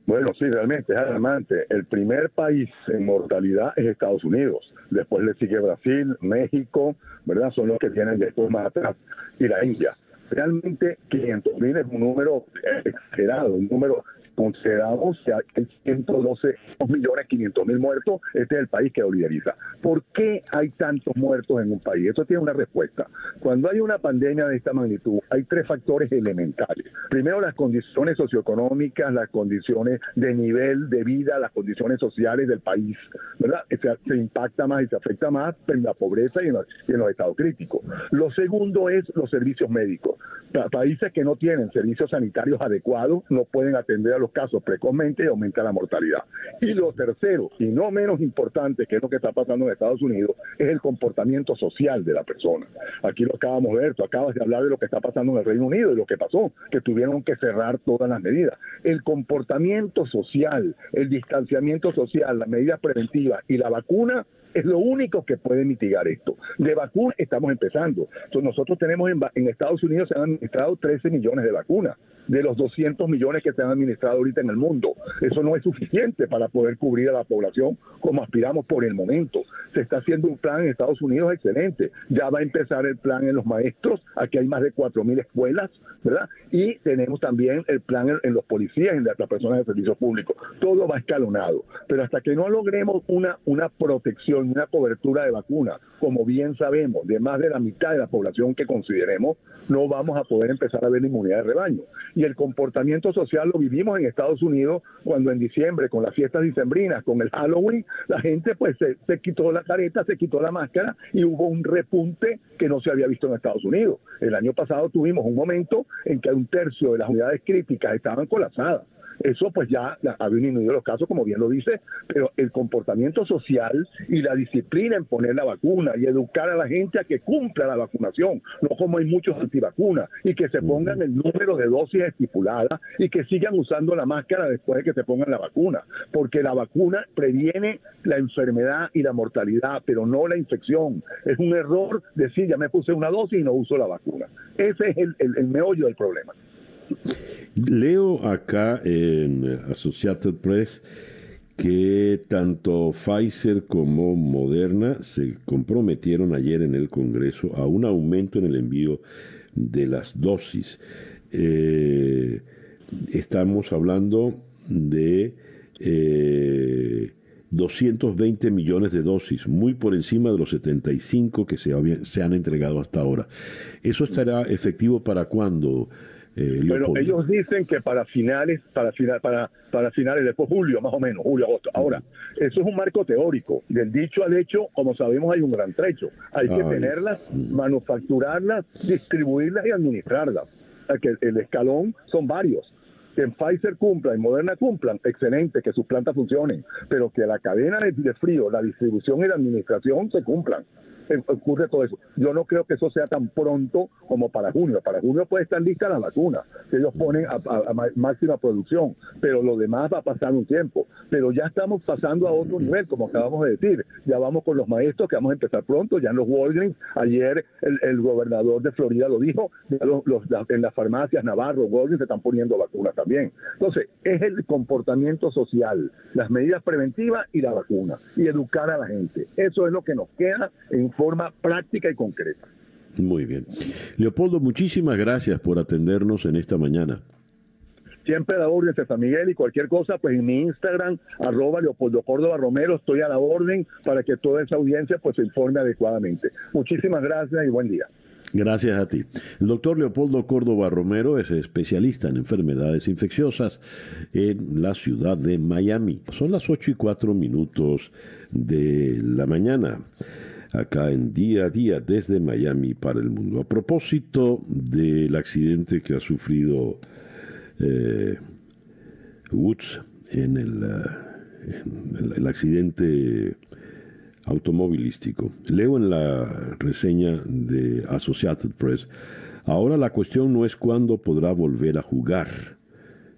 Bueno, sí, realmente es alarmante. El primer país en mortalidad es Estados Unidos. Después le sigue Brasil, México, ¿verdad? Son los que vienen después más atrás. Y la India. Realmente 500 mil es un número exagerado, un número consideramos que hay 112 millones 500 mil muertos, este es el país que lo lideriza. ¿Por qué hay tantos muertos en un país? Eso tiene una respuesta. Cuando hay una pandemia de esta magnitud, hay tres factores elementales. Primero, las condiciones socioeconómicas, las condiciones de nivel de vida, las condiciones sociales del país, ¿verdad? Se, impacta más y se afecta más en la pobreza y en los, estados críticos. Lo segundo es los servicios médicos. países que no tienen servicios sanitarios adecuados no pueden atender a los casos precozmente y aumenta la mortalidad. Y lo tercero, y no menos importante, que es lo que está pasando en Estados Unidos, es el comportamiento social de la persona. Aquí lo acabamos de ver, tú acabas de hablar de lo que está pasando en el Reino Unido y lo que pasó, que tuvieron que cerrar todas las medidas. El comportamiento social, el distanciamiento social, las medidas preventivas y la vacuna es lo único que puede mitigar esto. De vacunas estamos empezando. Nosotros tenemos en, en, Estados Unidos se han administrado 13 millones de vacunas de los 200 millones que se han administrado ahorita en el mundo. Eso no es suficiente para poder cubrir a la población como aspiramos por el momento. Se está haciendo un plan en Estados Unidos excelente. Ya va a empezar el plan en los maestros. Aquí hay más de 4.000 escuelas, ¿verdad? Y tenemos también el plan en, los policías, en las personas de servicio público. Todo va escalonado. Pero hasta que no logremos una, una protección una cobertura de vacuna, como bien sabemos, de más de la mitad de la población que consideremos, no vamos a poder empezar a ver inmunidad de rebaño. Y el comportamiento social lo vivimos en Estados Unidos cuando en diciembre, con las fiestas dicembrinas, con el Halloween, la gente pues se, se quitó la careta, se quitó la máscara y hubo un repunte que no se había visto en Estados Unidos. El año pasado tuvimos un momento en que un tercio de las unidades críticas estaban colapsadas. Eso pues ya ha disminuido los casos, como bien lo dice, pero el comportamiento social y la disciplina en poner la vacuna y educar a la gente a que cumpla la vacunación, no como hay muchos antivacunas, y que se pongan el número de dosis estipulada y que sigan usando la máscara después de que se pongan la vacuna, porque la vacuna previene la enfermedad y la mortalidad, pero no la infección. Es un error decir ya me puse una dosis y no uso la vacuna. Ese es el, el meollo del problema. Leo acá en Associated Press que tanto Pfizer como Moderna se comprometieron ayer en el Congreso a un aumento en el envío de las dosis. Eh, estamos hablando de 220 eh, millones de dosis, muy por encima de los 75 que se, se han entregado hasta ahora. ¿Eso estará efectivo para cuándo? Eh, bueno, ellos dicen que para finales, para final, para, para finales después julio, más o menos, julio, agosto. Ahora, eso es un marco teórico. Del dicho al hecho, como sabemos, hay un gran trecho. Hay que tenerlas, manufacturarlas, distribuirlas y administrarlas. que el escalón son varios. Que Pfizer cumpla y Moderna cumplan, excelente, que sus plantas funcionen, pero que la cadena de frío, la distribución y la administración se cumplan ocurre todo eso. Yo no creo que eso sea tan pronto como para junio. Para junio puede estar lista la vacuna, que ellos ponen a, máxima producción, pero lo demás va a pasar un tiempo. Pero ya estamos pasando a otro nivel, como acabamos de decir. Ya vamos con los maestros, que vamos a empezar pronto, ya en los Walgreens. Ayer el, gobernador de Florida lo dijo, en las farmacias Navarro, Walgreens se están poniendo vacunas también. Entonces, es el comportamiento social, las medidas preventivas y la vacuna, y educar a la gente. Eso es lo que nos queda en forma práctica y concreta. Muy bien. Leopoldo, muchísimas gracias por atendernos en esta mañana. Siempre a la orden, César Miguel, y cualquier cosa, pues en mi Instagram, arroba Leopoldo Córdoba Romero, estoy a la orden para que toda esa audiencia pues se informe adecuadamente. Muchísimas gracias y buen día. Gracias a ti. El doctor Leopoldo Córdoba Romero es especialista en enfermedades infecciosas en la ciudad de Miami. Son las 8 y 4 minutos de la mañana acá en día a día desde Miami para el mundo. A propósito del accidente que ha sufrido eh, Woods en el, eh, en el accidente automovilístico. Leo en la reseña de Associated Press, ahora la cuestión no es cuándo podrá volver a jugar.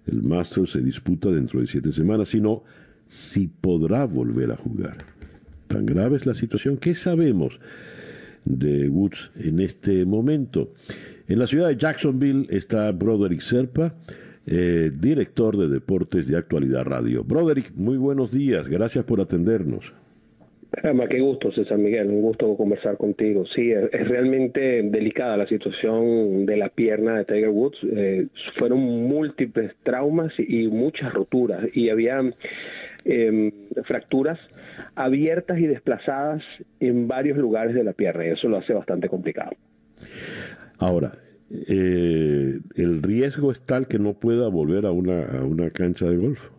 El Masters se disputa dentro de siete semanas, sino si podrá volver a jugar tan grave es la situación. ¿Qué sabemos de Woods en este momento? En la ciudad de Jacksonville está Broderick Serpa, eh, director de Deportes de Actualidad Radio. Broderick, muy buenos días, gracias por atendernos. qué gusto, César Miguel, un gusto conversar contigo. Sí, es, realmente delicada la situación de la pierna de Tiger Woods. Eh, fueron múltiples traumas y, muchas roturas y había em, fracturas abiertas y desplazadas en varios lugares de la pierna y eso lo hace bastante complicado. Ahora, eh, ¿el riesgo es tal que no pueda volver a una, a una cancha de golf?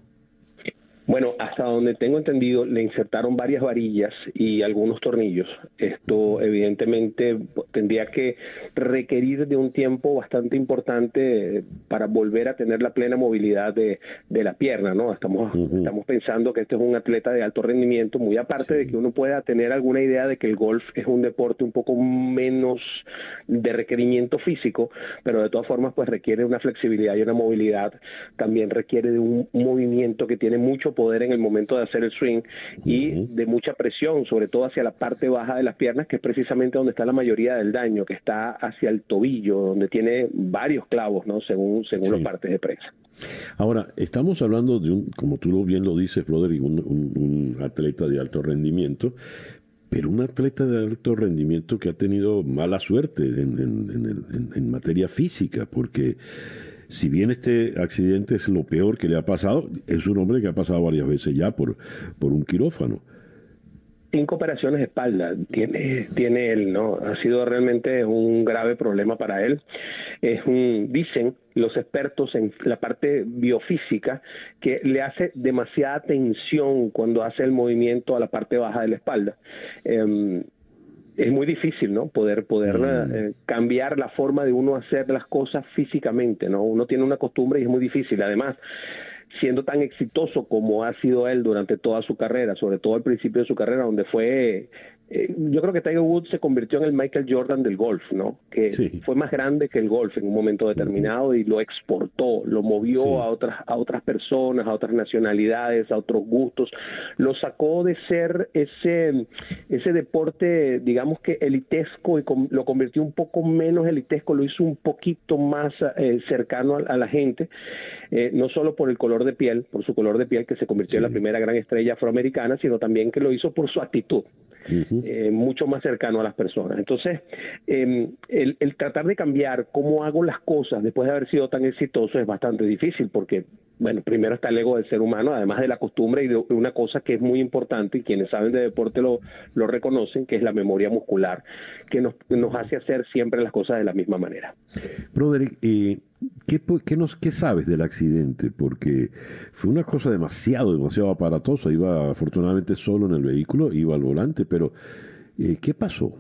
Bueno, hasta donde tengo entendido, le insertaron varias varillas y algunos tornillos. Esto evidentemente tendría que requerir de un tiempo bastante importante para volver a tener la plena movilidad de, la pierna, ¿no? Estamos, estamos pensando que este es un atleta de alto rendimiento, muy aparte de que uno pueda tener alguna idea de que el golf es un deporte un poco menos de requerimiento físico, pero de todas formas pues requiere una flexibilidad y una movilidad, también requiere de un movimiento que tiene mucho poder en el momento de hacer el swing y de mucha presión, sobre todo hacia la parte baja de las piernas, que es precisamente donde está la mayoría del daño, que está hacia el tobillo, donde tiene varios clavos, ¿no? Según, según las partes de prensa. Ahora, estamos hablando de un, como tú bien lo dices, Broderick, un, un, atleta de alto rendimiento, pero un atleta de alto rendimiento que ha tenido mala suerte en, en, en materia física, porque si bien este accidente es lo peor que le ha pasado, es un hombre que ha pasado varias veces ya por, por un quirófano. Cinco operaciones de espalda tiene, tiene él, ¿no? Ha sido realmente un grave problema para él. Es un, dicen los expertos en la parte biofísica que le hace demasiada tensión cuando hace el movimiento a la parte baja de la espalda. Em, es muy difícil, ¿no? Poder poder mm. eh, cambiar la forma de uno hacer las cosas físicamente, ¿no? Uno tiene una costumbre y es muy difícil. Además, siendo tan exitoso como ha sido él durante toda su carrera, sobre todo al principio de su carrera, donde fue eh, yo creo que Tiger Woods se convirtió en el Michael Jordan del golf, ¿no? Que fue más grande que el golf en un momento determinado y lo exportó, lo movió a otras a otras personas, a otras nacionalidades, a otros gustos, lo sacó de ser ese ese deporte, digamos que elitesco y lo convirtió un poco menos elitesco, lo hizo un poquito más eh, cercano a, la gente, eh, no solo por el color de piel, por su color de piel que se convirtió en la primera gran estrella afroamericana, sino también que lo hizo por su actitud. Eh, mucho más cercano a las personas. Entonces, em, el, tratar de cambiar cómo hago las cosas después de haber sido tan exitoso es bastante difícil porque, bueno, primero está el ego del ser humano, además de la costumbre y de una cosa que es muy importante y quienes saben de deporte lo, lo reconocen, que es la memoria muscular, que nos, nos hace hacer siempre las cosas de la misma manera. Broderick, eh, ¿Qué, qué, nos, ¿Qué sabes del accidente? Porque fue una cosa demasiado, demasiado aparatosa. Iba afortunadamente solo en el vehículo, iba al volante, pero eh, ¿qué pasó?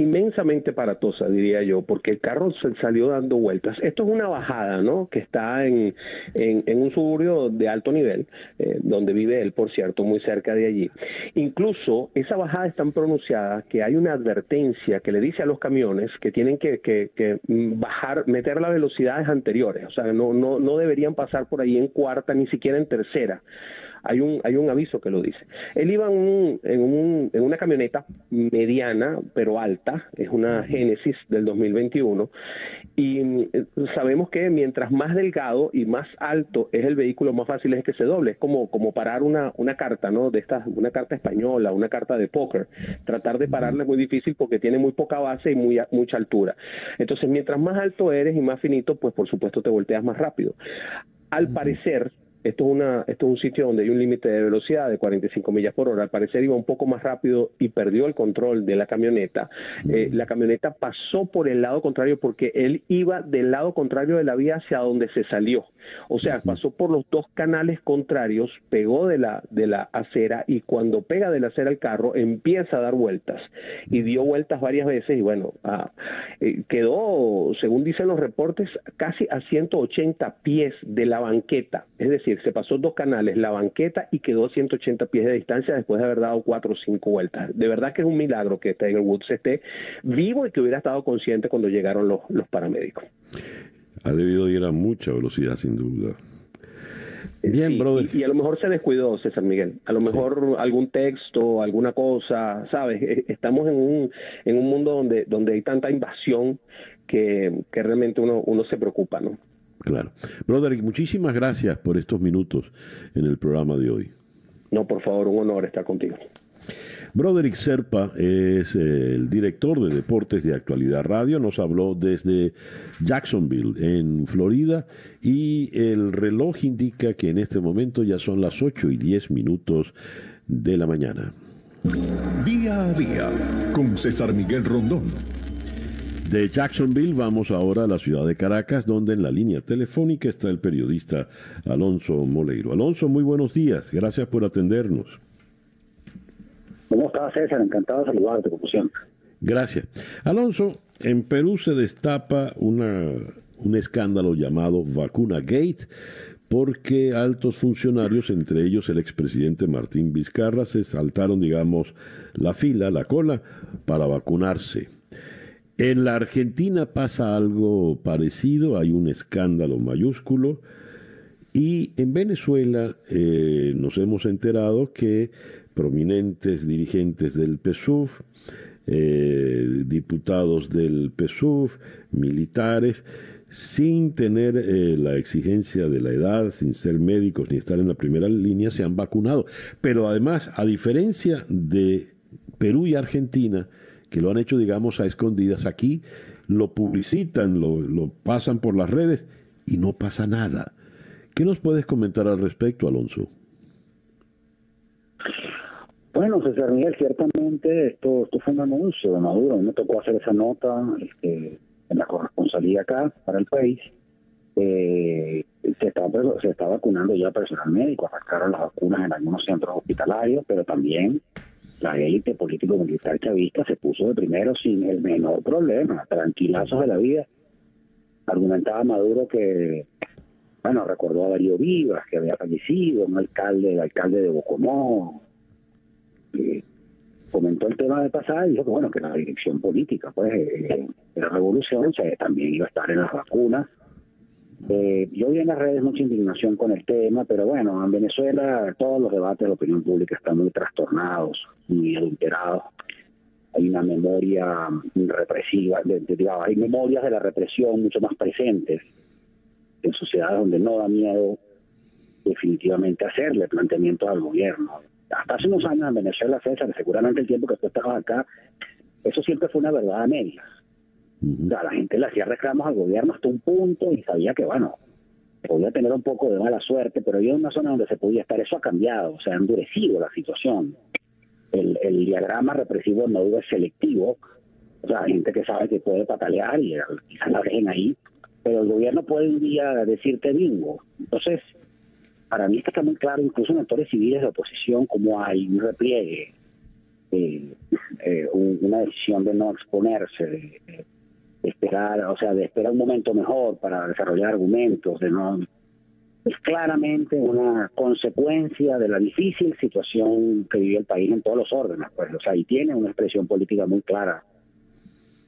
Inmensamente paratosa, diría yo, porque el carro se salió dando vueltas. Esto es una bajada, ¿no? Que está en, en, un suburbio de alto nivel, eh, donde vive él, por cierto, muy cerca de allí. Incluso esa bajada es tan pronunciada que hay una advertencia que le dice a los camiones que tienen que, que, bajar, meter las velocidades anteriores, o sea, no, no, no deberían pasar por ahí en cuarta, ni siquiera en tercera hay un, hay un aviso que lo dice. Él iba en, un, en, una camioneta mediana, pero alta, es una Genesis del 2021, y eh, sabemos que mientras más delgado y más alto es el vehículo, más fácil es que se doble. Es como, como parar una, una carta, ¿no? De estas, una carta española, una carta de póker. Tratar de pararla es muy difícil porque tiene muy poca base y muy, mucha altura. Entonces, mientras más alto eres y más finito, pues por supuesto te volteas más rápido. Al parecer, esto es, una, esto es un sitio donde hay un límite de velocidad de 45 millas por hora. Al parecer iba un poco más rápido y perdió el control de la camioneta. Eh, la camioneta pasó por el lado contrario porque él iba del lado contrario de la vía hacia donde se salió. O sea, pasó por los dos canales contrarios, pegó de la, de la acera y cuando pega de la acera el carro empieza a dar vueltas y dio vueltas varias veces y bueno, ah, eh, quedó, según dicen los reportes, casi a 180 pies de la banqueta. Es decir, se pasó dos canales, la banqueta, y quedó a 180 pies de distancia después de haber dado cuatro o cinco vueltas. De verdad que es un milagro que Tiger Woods esté vivo y que hubiera estado consciente cuando llegaron los, los paramédicos. Ha debido ir a mucha velocidad, sin duda. Bien, brother. Y, a lo mejor se descuidó, César Miguel. A lo mejor algún texto, alguna cosa, ¿sabes? E, estamos en un, en un mundo donde, donde hay tanta invasión que, que realmente uno, uno se preocupa, ¿no? Claro. Broderick, muchísimas gracias por estos minutos en el programa de hoy. No, por favor, un honor estar contigo. Broderick Serpa es el director de Deportes de Actualidad Radio. Nos habló desde Jacksonville, en Florida, y el reloj indica que en este momento ya son las 8 y 10 minutos de la mañana. Día a día con César Miguel Rondón. De Jacksonville vamos ahora a la ciudad de Caracas, donde en la línea telefónica está el periodista Alonso Moleiro. Alonso, muy buenos días. Gracias por atendernos. ¿Cómo estás, César? Encantado de saludarte, como siempre. Gracias. Alonso, en Perú se destapa una, un escándalo llamado Vacuna Gate, porque altos funcionarios, entre ellos el expresidente Martín Vizcarra, se saltaron, digamos, la fila, la cola, para vacunarse. En la Argentina pasa algo parecido, hay un escándalo mayúsculo y en Venezuela eh, nos hemos enterado que prominentes dirigentes del PSUV, eh, diputados del PSUV, militares, sin tener eh, la exigencia de la edad, sin ser médicos ni estar en la primera línea, se han vacunado. Pero además, a diferencia de Perú y Argentina, que lo han hecho, digamos, a escondidas. Aquí lo publicitan, lo, lo pasan por las redes y no pasa nada. ¿Qué nos puedes comentar al respecto, Alonso? Bueno, César Miguel, ciertamente esto, esto fue un anuncio de Maduro. Me tocó hacer esa nota este, en la corresponsalía acá para el país. Eh, se, está, se está vacunando ya personal médico, arrancaron las vacunas en algunos centros hospitalarios, pero también la élite político-militar chavista se puso de primero sin el menor problema, tranquilazos de la vida. Argumentaba Maduro que, bueno, recordó a Darío Vivas, que había fallecido, un alcalde, el alcalde de Bocomó, comentó el tema de pasada y dijo que, bueno, que la dirección política, pues, eh, de la revolución también iba a estar en las vacunas eh, yo vi en las redes mucha indignación con el tema, pero bueno, en Venezuela todos los debates de la opinión pública están muy trastornados, muy adulterados. Hay una memoria represiva, hay memorias de la represión mucho más presentes en sociedades donde no da miedo definitivamente hacerle planteamiento al gobierno. Hasta hace unos años en Venezuela, César, seguramente el tiempo que tú estabas acá, eso siempre fue una verdad a medias la gente le hacía reclamos al gobierno hasta un punto y sabía que, bueno, podía tener un poco de mala suerte, pero había una zona donde se podía estar. Eso ha cambiado, o sea, ha endurecido la situación. El, el diagrama represivo no es selectivo, o sea, gente que sabe que puede patalear y quizás la dejen ahí, pero el gobierno puede un día decirte bingo. Entonces, para mí está muy claro, incluso en actores civiles de oposición, como hay un repliegue, eh, eh, un una decisión de no exponerse, esperar, o sea, de esperar un momento mejor para desarrollar argumentos, de no es claramente una consecuencia de la difícil situación que vive el país en todos los órdenes, pues, o sea, y tiene una expresión política muy clara.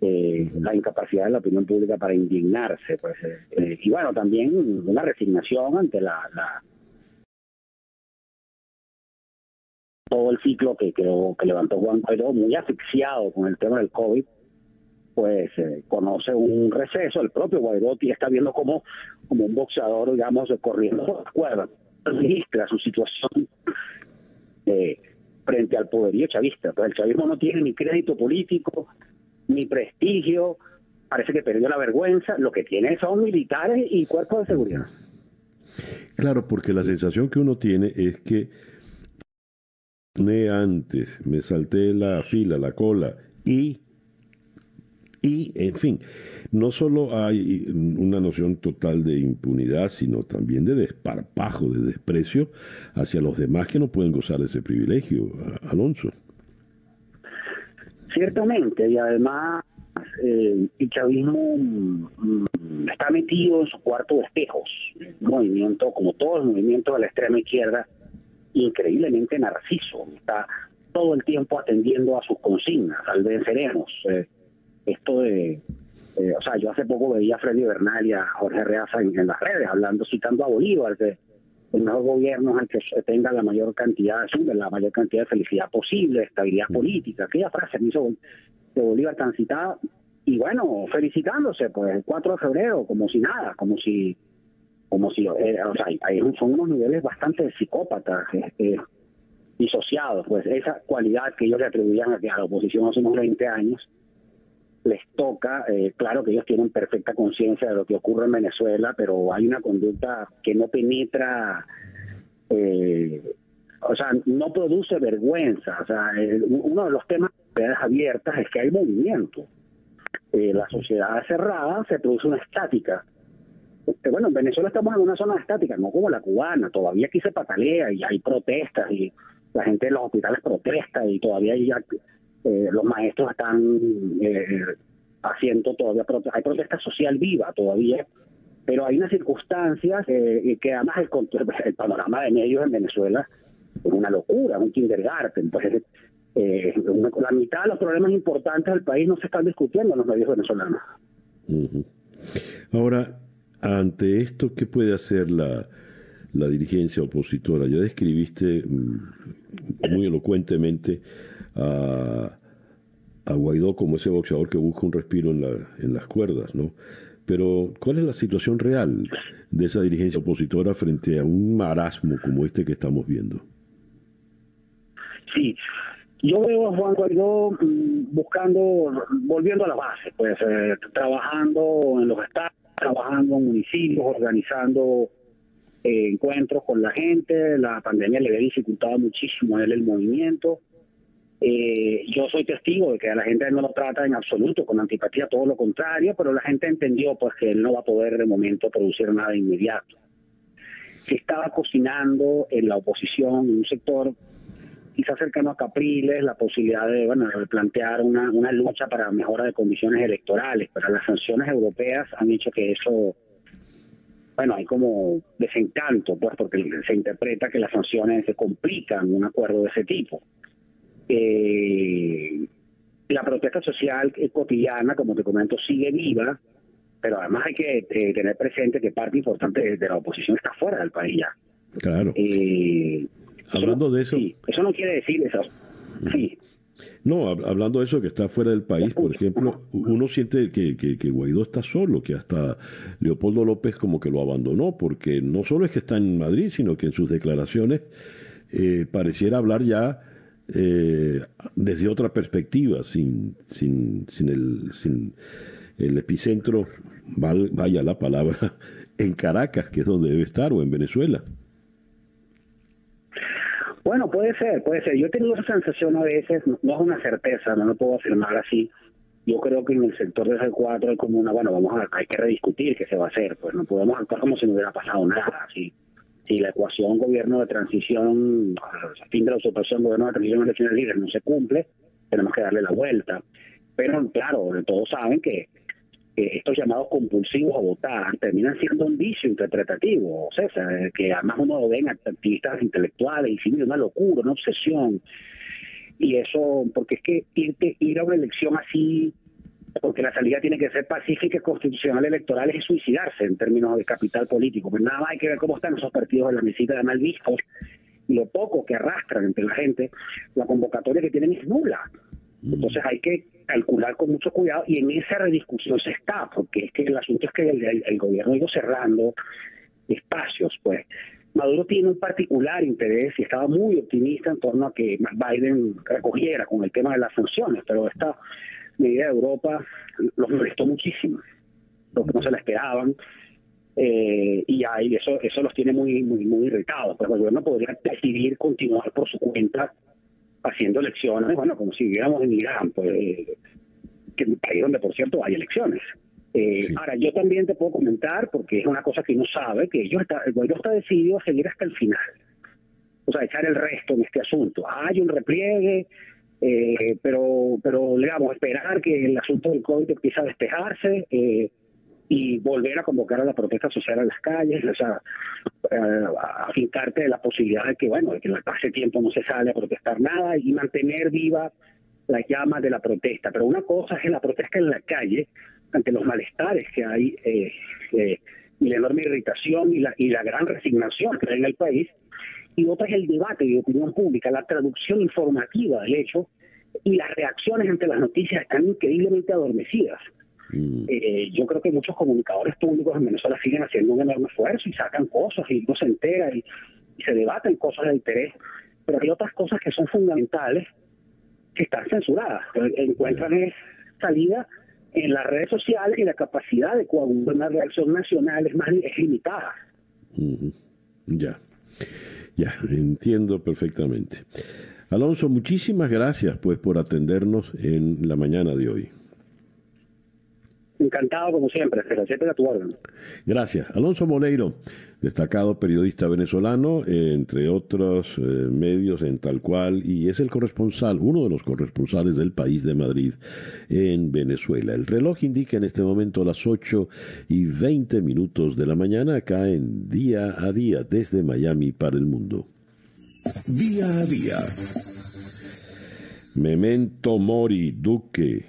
Eh, la incapacidad de la opinión pública para indignarse, pues, eh, y bueno, también una resignación ante la, la todo el ciclo que creo que levantó Juan Guaidó, muy asfixiado con el tema del COVID, pues eh, conoce un receso, el propio Guaidotti está viendo como, como un boxeador, digamos, corriendo por las cuerdas, registra su situación eh, frente al poderío chavista. Pues el chavismo no tiene ni crédito político, ni prestigio, parece que perdió la vergüenza, lo que tiene son militares y cuerpos de seguridad. Claro, porque la sensación que uno tiene es que antes, me salté la fila, la cola y y, en fin, no solo hay una noción total de impunidad, sino también de desparpajo, de desprecio hacia los demás que no pueden gozar de ese privilegio, Alonso. Ciertamente, y además eh, el chavismo mm, está metido en su cuarto de espejos, un movimiento, como todos los movimientos de la extrema izquierda, increíblemente narciso, está todo el tiempo atendiendo a sus consignas, al venceremos. Eh, esto de, eh, o sea, yo hace poco veía a Freddy Bernal y a Jorge Reaza en, las redes hablando, citando a Bolívar, que el mejor gobierno es el que tenga la mayor cantidad, de la mayor cantidad de felicidad posible, estabilidad política, aquella frase me hizo de Bolívar tan citada, y bueno, felicitándose, pues el 4 de febrero, como si nada, como si, como si, eh, o sea, hay, son unos niveles bastante psicópatas, este, disociados, pues esa cualidad que ellos le atribuían a, a la oposición hace unos 20 años, les toca, eh, claro que ellos tienen perfecta conciencia de lo que ocurre en Venezuela, pero hay una conducta que no penetra, eh, o sea, no produce vergüenza. O sea, uno de los temas abiertas es que hay movimiento. Eh, la sociedad cerrada se produce una estática. Bueno, en Venezuela estamos en una zona estática, no como la cubana, todavía aquí se patalea y hay protestas y la gente de los hospitales protesta y todavía hay eh, los maestros están eh, haciendo todavía, hay protesta social viva todavía, pero hay unas circunstancias eh, que además el, el, panorama de medios en Venezuela es una locura, un kindergarten. Pues, eh, la mitad de los problemas importantes del país no se están discutiendo en los medios venezolanos. Ahora, ante esto, ¿qué puede hacer la, la dirigencia opositora? Ya describiste mm, muy elocuentemente a, Guaidó como ese boxeador que busca un respiro en, la, en las cuerdas, ¿no? Pero, ¿cuál es la situación real de esa dirigencia opositora frente a un marasmo como este que estamos viendo? Sí, yo veo a Juan Guaidó mm, buscando, volviendo a la base, pues eh, trabajando en los estados, trabajando en municipios, organizando eh, encuentros con la gente. La pandemia le había dificultado muchísimo a él el movimiento. Eh, yo soy testigo de que a la gente no lo trata en absoluto con antipatía, todo lo contrario, pero la gente entendió pues que él no va a poder de momento producir nada inmediato. Se estaba cocinando en la oposición, en un sector quizás cercano a Capriles, la posibilidad de, bueno, plantear una, una lucha para mejora de condiciones electorales, pero las sanciones europeas han hecho que eso bueno, hay como desencanto, pues, porque se interpreta que las sanciones se complican un acuerdo de ese tipo. Eh, la protesta social cotidiana, como te comento, sigue viva, pero además hay que eh, tener presente que parte importante de la oposición está fuera del país ya. Claro. Eh, hablando de eso. eso no quiere decir eso. Sí. No, hablando de eso que está fuera del país, por ejemplo, uno siente que, que, que, Guaidó está solo, que hasta Leopoldo López como que lo abandonó, porque no solo es que está en Madrid, sino que en sus declaraciones eh, pareciera hablar ya eh, desde otra perspectiva, sin, sin, sin, el, sin el epicentro, vaya la palabra, *laughs* en Caracas, que es donde debe estar, o en Venezuela. Bueno, puede ser, puede ser. Yo he tenido esa sensación a veces, no, es una certeza, no lo puedo afirmar así. Yo creo que en el sector de C4 hay como una, bueno, vamos a, hay que rediscutir qué se va a hacer, pues no podemos actuar como si no hubiera pasado nada, así si la ecuación gobierno de transición, fin de la usurpación gobierno de transición elecciones libres no se cumple, tenemos que darle la vuelta. Pero claro, todos saben que, estos llamados compulsivos a votar terminan siendo un vicio interpretativo, sea, que además uno lo ve en activistas intelectuales y sin una locura, una obsesión. Y eso, porque es que irte, ir a una elección así porque la salida tiene que ser pacífica y constitucional electoral es suicidarse en términos de capital político. Pues nada más hay que ver cómo están esos partidos en la mesita de malviscos y lo poco que arrastran entre la gente, la convocatoria que tienen es nula. Mm. Entonces hay que calcular con mucho cuidado y en esa rediscusión se está, porque es que el asunto es que el, gobierno ha ido cerrando espacios, pues. Maduro tiene un particular interés y estaba muy optimista en torno a que Biden recogiera con el tema de las sanciones, pero esta medida de Europa los molestó muchísimo, que no se la esperaban. Eh, y ahí eso eso los tiene muy muy muy irritados pues el gobierno podría decidir continuar por su cuenta haciendo elecciones bueno como si viviéramos en Irán pues que un país donde por cierto hay elecciones eh, ahora yo también te puedo comentar porque es una cosa que uno sabe que ellos está, el gobierno está decidido a seguir hasta el final o sea echar el resto en este asunto hay un repliegue eh, pero, pero digamos, esperar que el asunto del COVID empiece a despejarse eh, y volver a convocar a la protesta social a las calles, o sea, eh, afincarte de la posibilidad de que, bueno, de que hace tiempo no se sale a protestar nada y mantener viva las llamas de la protesta. Pero una cosa es la protesta en la calle ante los malestares que hay eh, y la enorme irritación y la, y la gran resignación que hay en el país, y otra es el debate de opinión pública, la traducción informativa del hecho y las reacciones ante las noticias están increíblemente adormecidas. Mm. Eh, yo creo que muchos comunicadores públicos en Venezuela siguen haciendo un enorme esfuerzo y sacan cosas y no se entera y, se debaten cosas de interés, pero hay otras cosas que son fundamentales que están censuradas, encuentran salida en las redes sociales y la capacidad de coagular una reacción nacional es más limitada. Ya. Ya, entiendo perfectamente. Alonso, muchísimas gracias pues por atendernos en la mañana de hoy. Encantado como siempre, siempre a tu orden. Gracias. Alonso Moleiro, destacado periodista venezolano, entre otros eh, medios en tal cual, y es el corresponsal, uno de los corresponsales del país de Madrid en Venezuela. El reloj indica en este momento las 8 y 20 minutos de la mañana acá en Día a Día desde Miami para el mundo. Día a Día. Memento Mori, Duque.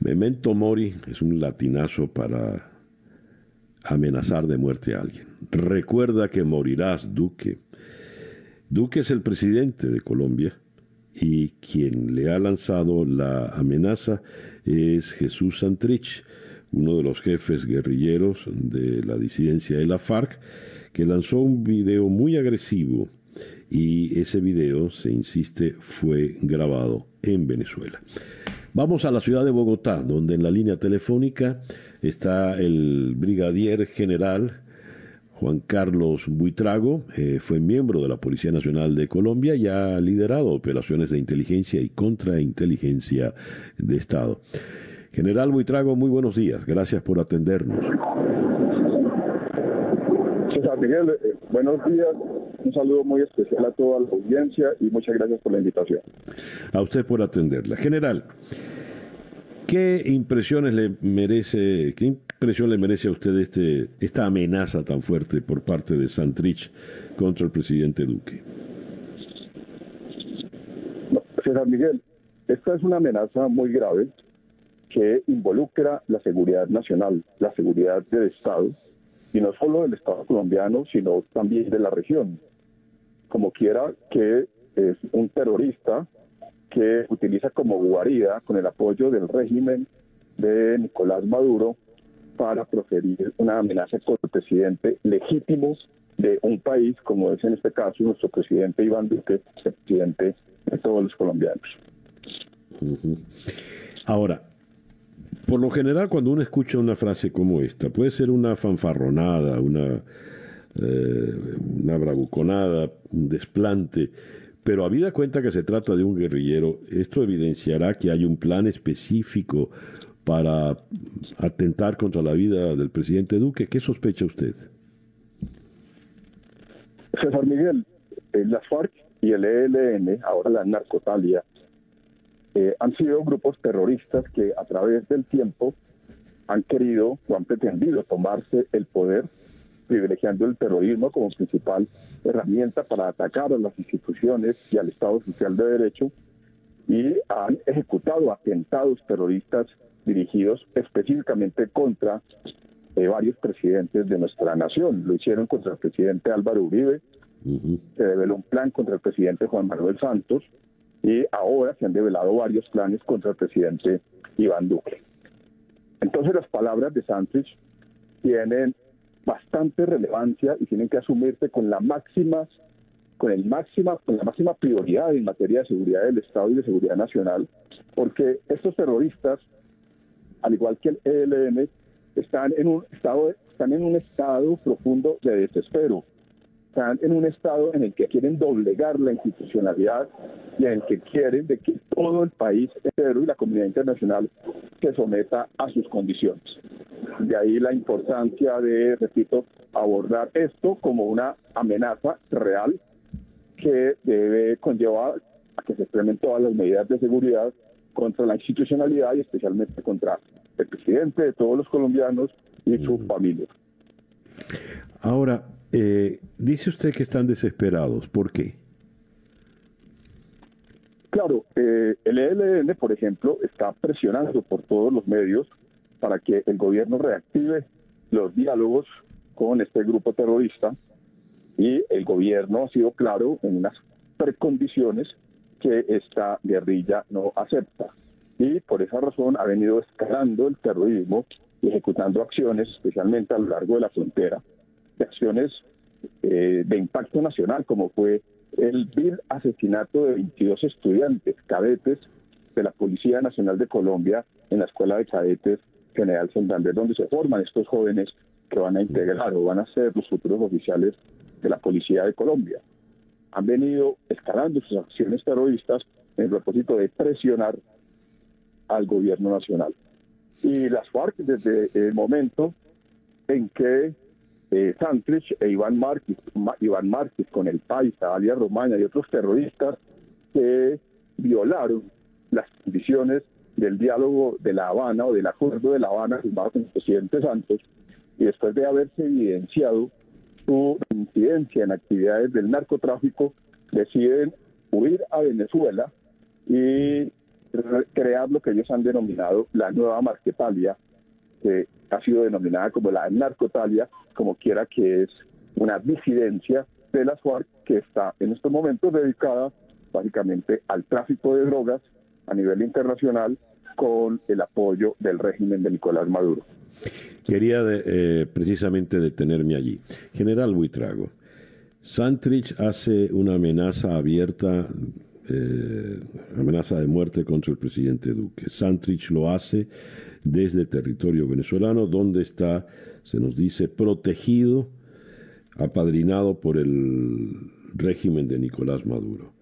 Memento Mori es un latinazo para amenazar de muerte a alguien. Recuerda que morirás, Duque. Duque es el presidente de Colombia y quien le ha lanzado la amenaza es Jesús Santrich, uno de los jefes guerrilleros de la disidencia de la FARC, que lanzó un video muy agresivo y ese video, se insiste, fue grabado en Venezuela. Vamos a la ciudad de Bogotá, donde en la línea telefónica está el brigadier general Juan Carlos Buitrago, eh, fue miembro de la Policía Nacional de Colombia y ha liderado operaciones de inteligencia y contrainteligencia de Estado. General Buitrago, muy buenos días, gracias por atendernos. Eh, buenos días, un saludo muy especial a toda la audiencia y muchas gracias por la invitación. A usted por atenderla. General, ¿qué impresiones le merece, qué impresión le merece a usted este, esta amenaza tan fuerte por parte de Santrich contra el presidente Duque? César Miguel, esta es una amenaza muy grave que involucra la seguridad nacional, la seguridad del Estado, y no solo del Estado colombiano, sino también de la región como quiera que es un terrorista que utiliza como guarida con el apoyo del régimen de Nicolás Maduro para proferir una amenaza contra el presidente legítimo de un país, como es en este caso nuestro presidente Iván Duque, el presidente de todos los colombianos. Ahora, por lo general cuando uno escucha una frase como esta, puede ser una fanfarronada, una eh, una bravuconada, un desplante, pero habida cuenta que se trata de un guerrillero, esto evidenciará que hay un plan específico para atentar contra la vida del presidente Duque. ¿Qué sospecha usted? César Miguel, las FARC y el ELN, ahora la narcotalia, eh, han sido grupos terroristas que a través del tiempo han querido o han pretendido tomarse el poder, privilegiando el terrorismo como principal herramienta para atacar a las instituciones y al Estado Social de Derecho y han ejecutado atentados terroristas dirigidos específicamente contra eh, varios presidentes de nuestra nación. Lo hicieron contra el presidente Álvaro Uribe, se develó un plan contra el presidente Juan Manuel Santos y ahora se han develado varios planes contra el presidente Iván Duque. Entonces las palabras de Sánchez tienen bastante relevancia y tienen que asumirse con la máxima con el máxima con la máxima prioridad en materia de seguridad del Estado y de seguridad nacional, porque estos terroristas, al igual que el ELN, están en un estado están en un estado profundo de desespero están en un estado en el que quieren doblegar la institucionalidad y en el que quieren de que todo el país entero y la comunidad internacional se someta a sus condiciones. De ahí la importancia de, repito, abordar esto como una amenaza real que debe conllevar a que se extremen todas las medidas de seguridad contra la institucionalidad y especialmente contra el presidente de todos los colombianos y su familia. Ahora, eh, dice usted que están desesperados. ¿Por qué? Claro, eh, el ELN, por ejemplo, está presionando por todos los medios para que el gobierno reactive los diálogos con este grupo terrorista y el gobierno ha sido claro en unas precondiciones que esta guerrilla no acepta. Y por esa razón ha venido escalando el terrorismo y ejecutando acciones, especialmente a lo largo de la frontera, de acciones eh, de impacto nacional, como fue el vil asesinato de 22 estudiantes, cadetes de la Policía Nacional de Colombia en la Escuela de Cadetes General Santander, donde se forman estos jóvenes que van a integrar o van a ser los futuros oficiales de la Policía de Colombia. Han venido escalando sus acciones terroristas en el propósito de presionar al gobierno nacional. Y las FARC, desde el momento en que eh, Santrich e Iván Márquez, Iván Márquez con el Paisa, alias Romana y otros terroristas que violaron las condiciones del diálogo de La Habana o del acuerdo de La Habana firmado con el presidente Santos y después de haberse evidenciado su incidencia en actividades del narcotráfico, deciden huir a Venezuela y crear lo que ellos han denominado la nueva Marquetalia, que ha sido denominada como la narcotalia, como quiera que es una disidencia de las FARC que está en estos momentos dedicada básicamente al tráfico de drogas a nivel internacional con el apoyo del régimen de Nicolás Maduro. Quería eh, precisamente detenerme allí. General Buitrago, Santrich hace una amenaza abierta, eh, amenaza de muerte contra el presidente Duque. Santrich lo hace desde territorio venezolano, donde está, se nos dice, protegido, apadrinado por el régimen de Nicolás Maduro.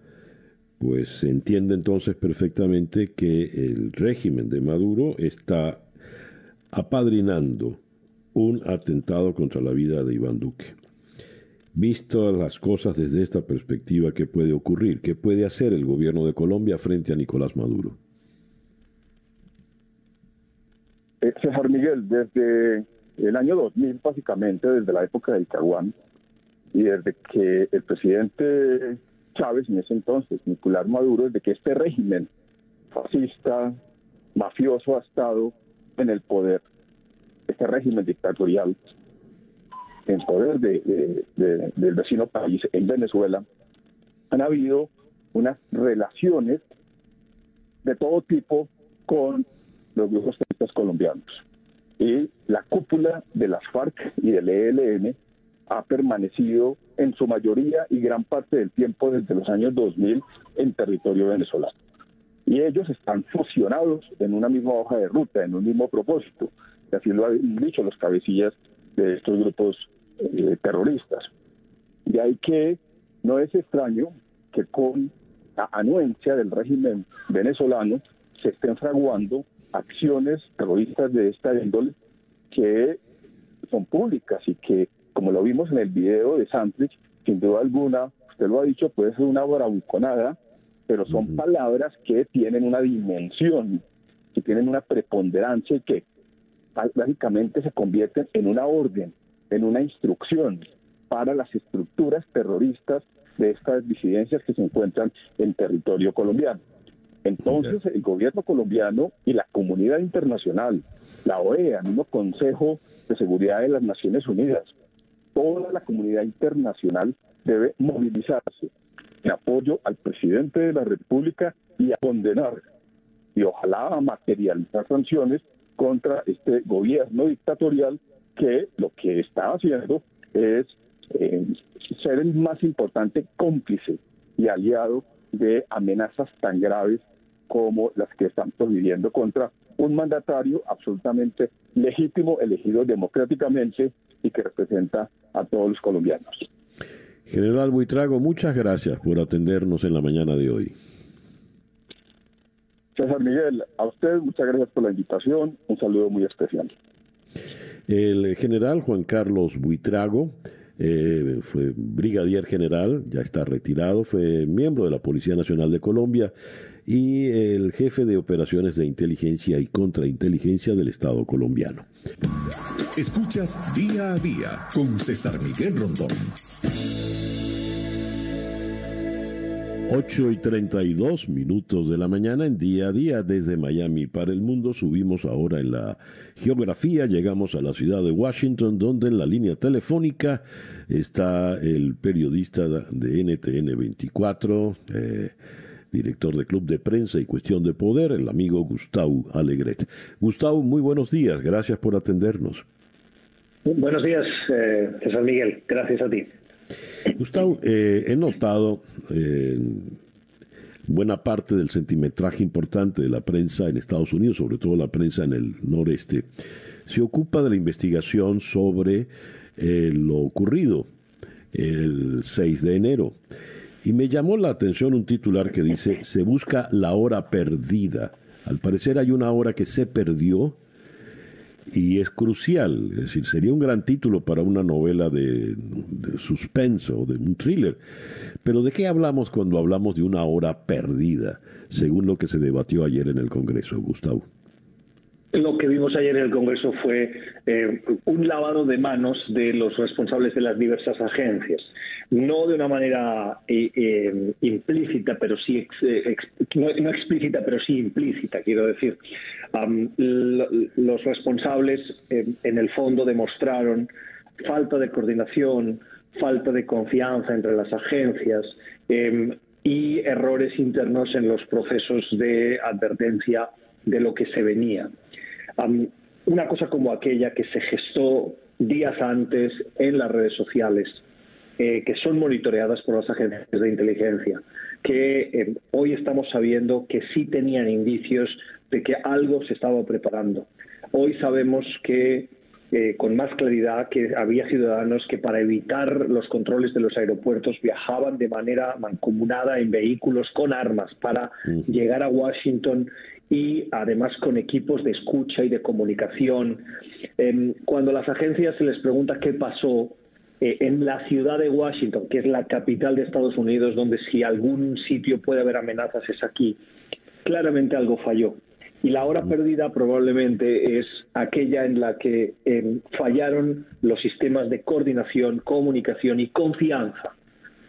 Pues se entiende entonces perfectamente que el régimen de Maduro está apadrinando un atentado contra la vida de Iván Duque. Visto las cosas desde esta perspectiva, ¿qué puede ocurrir? ¿Qué puede hacer el gobierno de Colombia frente a Nicolás Maduro? Eh, César Miguel, desde el año 2000, básicamente, desde la época del Caguán, y desde que el presidente Chávez, en ese entonces, Nicolás Maduro, desde que este régimen fascista, mafioso ha estado en el poder, este régimen dictatorial, en poder de, del vecino país, en Venezuela, han habido unas relaciones de todo tipo con los grupos terroristas colombianos. Y la cúpula de las FARC y del ELN ha permanecido en su mayoría y gran parte del tiempo desde los años 2000 en territorio venezolano. Y ellos están fusionados en una misma hoja de ruta, en un mismo propósito. Y así lo han dicho los cabecillas de estos grupos eh, terroristas. Y hay que no es extraño que con la anuencia del régimen venezolano se estén fraguando acciones terroristas de esta índole que son públicas y que, como lo vimos en el video de Santrich, sin duda alguna, usted lo ha dicho, puede ser una bravuconada pero son palabras que tienen una dimensión, que tienen una preponderancia y que básicamente se convierten en una orden, en una instrucción para las estructuras terroristas de estas disidencias que se encuentran en territorio colombiano. Entonces, el gobierno colombiano y la comunidad internacional, la OEA, el mismo Consejo de Seguridad de las Naciones Unidas, toda la comunidad internacional debe movilizarse en apoyo al presidente de la República y a condenar y ojalá a materializar sanciones contra este gobierno dictatorial que lo que está haciendo es eh, ser el más importante cómplice y aliado de amenazas tan graves como las que estamos viviendo contra un mandatario absolutamente legítimo, elegido democráticamente y que representa a todos los colombianos. General Buitrago, muchas gracias por atendernos en la mañana de hoy. César Miguel, a usted muchas gracias por la invitación, un saludo muy especial. El general Juan Carlos Buitrago eh, fue brigadier general, ya está retirado, fue miembro de la Policía Nacional de Colombia y el jefe de operaciones de inteligencia y contrainteligencia del Estado colombiano. Escuchas día a día con César Miguel Rondón. 8 y 32 minutos de la mañana en día a día desde Miami para el mundo. Subimos ahora en la geografía, llegamos a la ciudad de Washington, donde en la línea telefónica está el periodista de NTN 24, eh, director de Club de Prensa y Cuestión de Poder, el amigo Gustavo Alegret. Gustavo, muy buenos días, gracias por atendernos. Buenos días, eh, Miguel, gracias a ti. Gustavo, eh, he notado eh, buena parte del centimetraje importante de la prensa en Estados Unidos, sobre todo la prensa en el noreste, se ocupa de la investigación sobre eh, lo ocurrido el 6 de enero. Y me llamó la atención un titular que dice, se busca la hora perdida. Al parecer hay una hora que se perdió y es crucial, es decir, sería un gran título para una novela de, suspenso o de un thriller. Pero ¿de qué hablamos cuando hablamos de una hora perdida, según lo que se debatió ayer en el Congreso, Gustavo? Lo que vimos ayer en el Congreso fue eh, un lavado de manos de los responsables de las diversas agencias no de una manera eh, eh, implícita, pero sí no, explícita, pero sí implícita, quiero decir. los responsables, en el fondo, demostraron falta de coordinación, falta de confianza entre las agencias em, y errores internos en los procesos de advertencia de lo que se venía. Una cosa como aquella que se gestó días antes en las redes sociales eh, que son monitoreadas por las agencias de inteligencia, que eh, hoy estamos sabiendo que sí tenían indicios de que algo se estaba preparando. Hoy sabemos que eh, con más claridad que había ciudadanos que para evitar los controles de los aeropuertos viajaban de manera mancomunada en vehículos con armas para llegar a Washington y además con equipos de escucha y de comunicación. Em, cuando las agencias se les pregunta qué pasó, eh, en la ciudad de Washington, que es la capital de Estados Unidos, donde si algún sitio puede haber amenazas es aquí, claramente algo falló. Y la hora perdida probablemente es aquella en la que em, fallaron los sistemas de coordinación, comunicación y confianza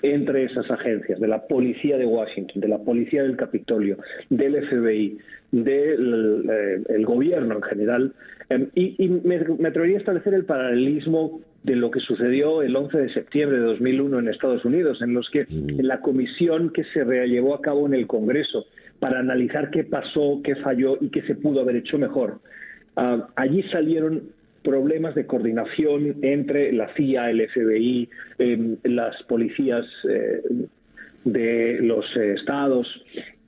entre esas agencias, de la Policía de Washington, de la Policía del Capitolio, del FBI, del eh, gobierno en general. Em, y, me, me, atrevería a establecer el paralelismo de lo que sucedió el 11 de septiembre de 2001 en Estados Unidos, en los que mm. en la comisión que se llevó a cabo en el Congreso para analizar qué pasó, qué falló y qué se pudo haber hecho mejor, ah, allí salieron problemas de coordinación entre la CIA, el FBI, em, las policías eh, de los eh, estados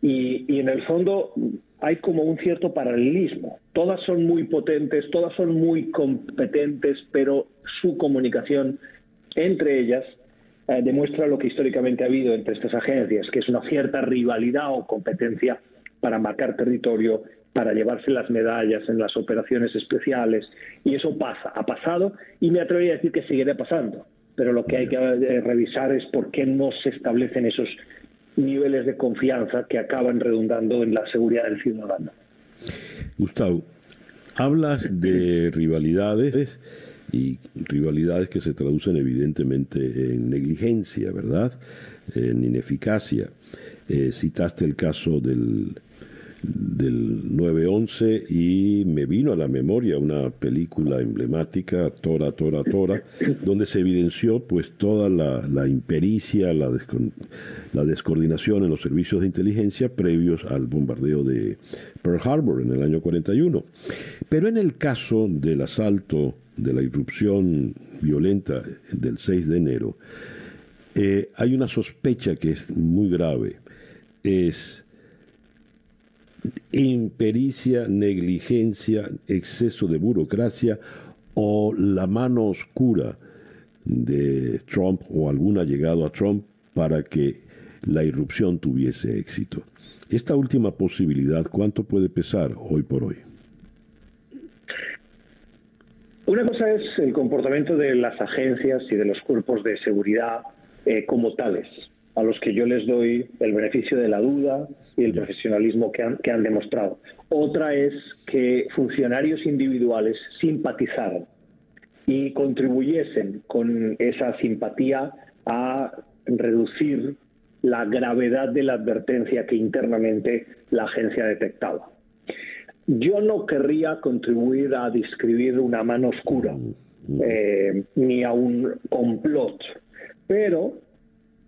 y, en el fondo hay como un cierto paralelismo. Todas son muy potentes, todas son muy competentes, pero su comunicación entre ellas eh, demuestra lo que históricamente ha habido entre estas agencias, que es una cierta rivalidad o competencia para marcar territorio, para llevarse las medallas en las operaciones especiales. Y eso pasa, ha pasado y me atrevería a decir que seguirá pasando. Pero lo que hay que eh, revisar es por qué no se establecen esos niveles de confianza que acaban redundando en la seguridad del ciudadano. Gustavo, hablas de rivalidades y rivalidades que se traducen evidentemente en negligencia, ¿verdad? En ineficacia. Eh, citaste el caso del del 9-11 y me vino a la memoria una película emblemática, Tora, Tora, Tora, donde se evidenció pues toda la, impericia, la, la descoordinación en los servicios de inteligencia previos al bombardeo de Pearl Harbor en el año 41. Pero en el caso del asalto, de la irrupción violenta del 6 de enero, eh, hay una sospecha que es muy grave. Es impericia, negligencia, exceso de burocracia o la mano oscura de Trump o alguna llegado a Trump para que la irrupción tuviese éxito. Esta última posibilidad, ¿cuánto puede pesar hoy por hoy? Una cosa es el comportamiento de las agencias y de los cuerpos de seguridad eh, como tales a los que yo les doy el beneficio de la duda y el profesionalismo que han, que han demostrado. Otra es que funcionarios individuales simpatizaran y contribuyesen con esa simpatía a reducir la gravedad de la advertencia que internamente la agencia detectaba. Yo no querría contribuir a describir una mano oscura mm, mm. Eh, ni a un complot, pero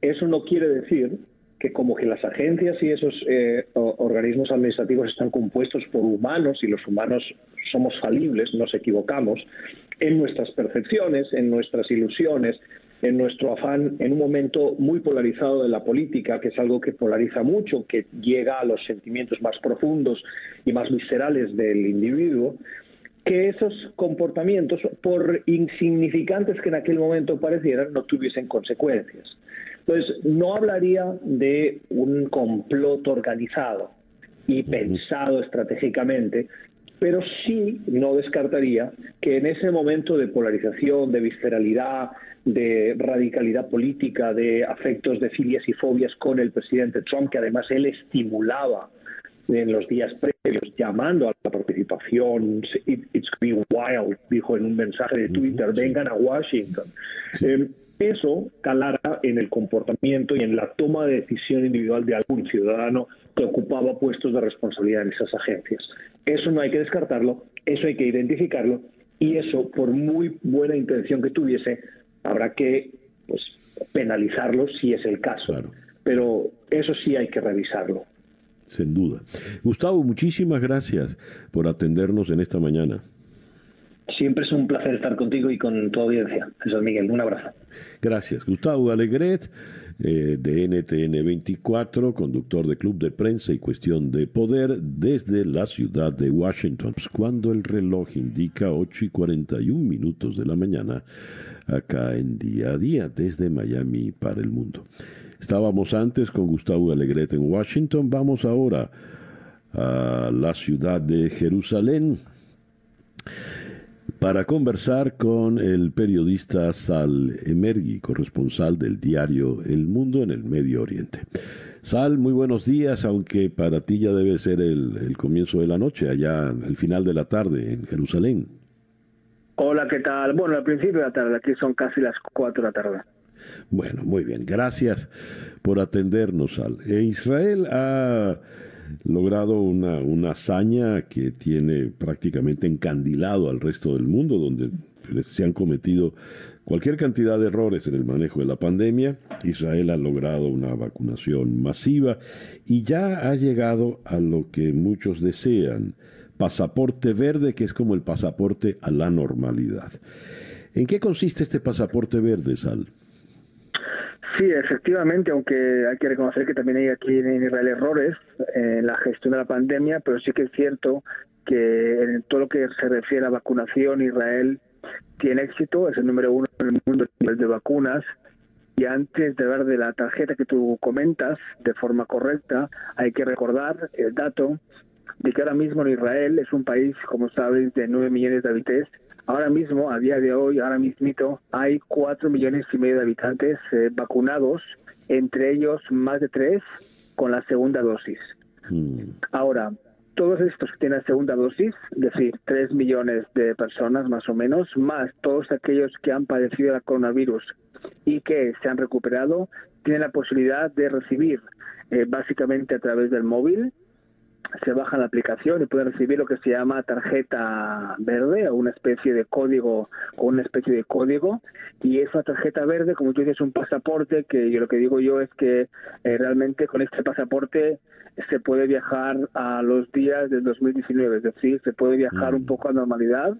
eso no quiere decir que como que las agencias y esos eh, organismos administrativos están compuestos por humanos y los humanos somos falibles, nos equivocamos en nuestras percepciones, en nuestras ilusiones, en nuestro afán en un momento muy polarizado de la política, que es algo que polariza mucho, que llega a los sentimientos más profundos y más viscerales del individuo, que esos comportamientos, por insignificantes que en aquel momento parecieran, no tuviesen consecuencias. Entonces, no hablaría de un complot organizado y pensado estratégicamente, pero sí no descartaría que en ese momento de polarización, de visceralidad, de radicalidad política, de afectos de filias y fobias con el presidente Trump, que además él estimulaba en los días previos, llamando a la participación, it's going wild, dijo en un mensaje de Twitter, vengan a Washington. Eh, eso calara en el comportamiento y en la toma de decisión individual de algún ciudadano que ocupaba puestos de responsabilidad en esas agencias. Eso no hay que descartarlo, eso hay que identificarlo y eso, por muy buena intención que tuviese, habrá que pues, penalizarlo si es el caso. Pero eso sí hay que revisarlo. Sin duda. Gustavo, muchísimas gracias por atendernos en esta mañana. Siempre es un placer estar contigo y con tu audiencia. Jesús Miguel, un abrazo. Gracias. Gustavo Alegret, eh, de NTN 24, conductor de Club de Prensa y Cuestión de Poder, desde la ciudad de Washington. Cuando el reloj indica 8 y 41 minutos de la mañana, acá en día a día, desde Miami para el mundo. Estábamos antes con Gustavo Alegret en Washington. Vamos ahora a la ciudad de Jerusalén para conversar con el periodista Sal Emergui, corresponsal del diario El Mundo en el Medio Oriente. Sal, muy buenos días, aunque para ti ya debe ser el, comienzo de la noche, allá el final de la tarde en Jerusalén. Hola, ¿qué tal? Bueno, al principio de la tarde, aquí son casi las cuatro de la tarde. Bueno, muy bien, gracias por atendernos, Sal. E Israel ha logrado una, una hazaña que tiene prácticamente encandilado al resto del mundo, donde se han cometido cualquier cantidad de errores en el manejo de la pandemia. Israel ha logrado una vacunación masiva y ya ha llegado a lo que muchos desean, pasaporte verde, que es como el pasaporte a la normalidad. ¿En qué consiste este pasaporte verde, Sal? Sí, efectivamente, aunque hay que reconocer que también hay aquí en Israel errores en la gestión de la pandemia, pero sí que es cierto que en todo lo que se refiere a vacunación, Israel tiene éxito, es el número uno en el mundo a nivel de vacunas. Y antes de hablar de la tarjeta que tú comentas de forma correcta, hay que recordar el dato de que ahora mismo en Israel es un país, como sabes, de 9 millones de habitantes Ahora mismo, a día de hoy, ahora mismito, hay cuatro millones y medio de habitantes eh, vacunados entre ellos más de tres con la segunda dosis. Mm. Ahora, todos estos que tienen segunda dosis, es decir, 3 millones de personas más o menos, más todos aquellos que han padecido el coronavirus y que se han recuperado, tienen la posibilidad de recibir eh, básicamente a través del móvil se baja la aplicación y pueden recibir lo que se llama tarjeta verde o una especie de código o una especie de código. Y esa tarjeta verde como tú dices es un pasaporte que yo lo que digo yo es que eh, realmente con este pasaporte se puede viajar a los días del 2019 es decir se puede viajar un poco a normalidad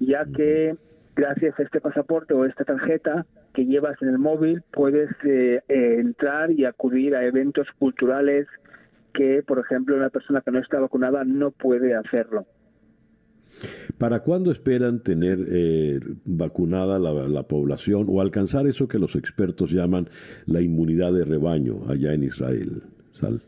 ya que gracias a este pasaporte o esta tarjeta que llevas en el móvil puedes eh, eh, entrar y acudir a eventos culturales que, por ejemplo, una persona que no está vacunada no puede hacerlo. ¿Para cuándo esperan tener eh, vacunada la, la, población o alcanzar eso que los expertos llaman la inmunidad de rebaño allá en Israel? Sal.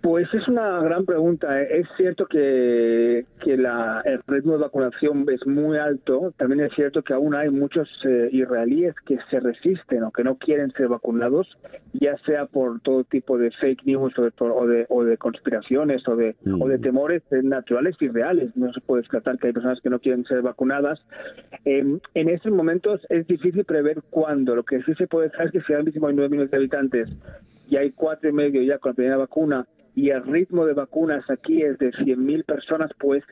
Pues es una gran pregunta. Es cierto que, que la, el ritmo de vacunación es muy alto. También es cierto que aún hay muchos eh, israelíes que se resisten o que no quieren ser vacunados, ya sea por todo tipo de fake news o de, o de, o de conspiraciones o de, o de temores naturales y reales. No se puede descartar que hay personas que no quieren ser vacunadas. Eh, en estos momentos es difícil prever cuándo. Lo que sí se puede saber es que si ahora mismo hay 9 millones de habitantes y hay cuatro y medio ya con la primera vacuna, y el ritmo de vacunas aquí es de 100.000 personas, pues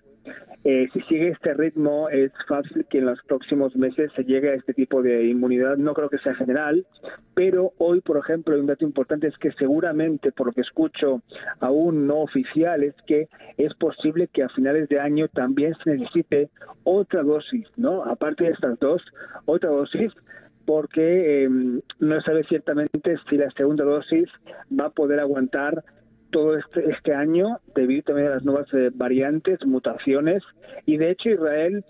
eh, si sigue este ritmo es fácil que en los próximos meses se llegue a este tipo de inmunidad. No creo que sea general, pero hoy, por ejemplo, un dato importante es que seguramente, por lo que escucho aún no oficial, es que es posible que a finales de año también se necesite otra dosis, ¿no? Aparte de estas dos, otra dosis porque eh, no sabe ciertamente si la segunda dosis va a poder aguantar todo este, este año debido también a las nuevas eh, variantes, mutaciones, y de hecho Israel,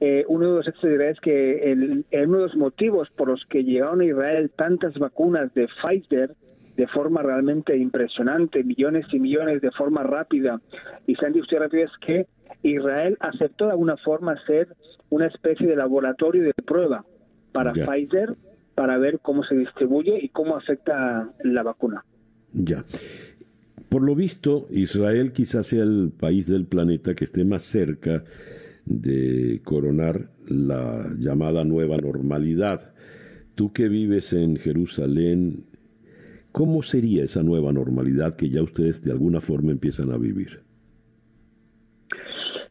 eh, uno de los hechos de es que el, uno de los motivos por los que llegaron a Israel tantas vacunas de Pfizer de forma realmente impresionante, millones y millones de forma rápida, y se han distribuido rápido es que Israel aceptó de alguna forma ser una especie de laboratorio de prueba para Pfizer para ver cómo se distribuye y cómo afecta la vacuna. Ya. Por lo visto, Israel quizás sea el país del planeta que esté más cerca de coronar la llamada nueva normalidad. Tú que vives en Jerusalén, ¿cómo sería esa nueva normalidad que ya ustedes de alguna forma empiezan a vivir?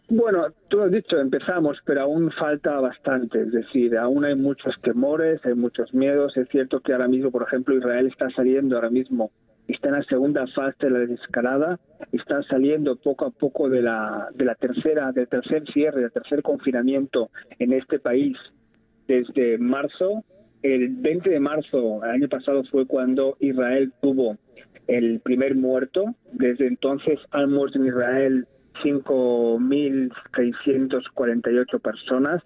Bueno, tú has dicho, empezamos, pero aún falta bastante. Es decir, aún hay muchos temores, hay muchos miedos. Es cierto que ahora mismo, por ejemplo, Israel está saliendo ahora mismo está en la segunda fase de la desescalada, está saliendo poco a poco de la, de la tercera, del tercer cierre, del tercer confinamiento en este país desde marzo. El 20 de marzo, el año pasado, fue cuando Israel tuvo el primer muerto. Desde entonces han muerto en Israel 5.648 personas.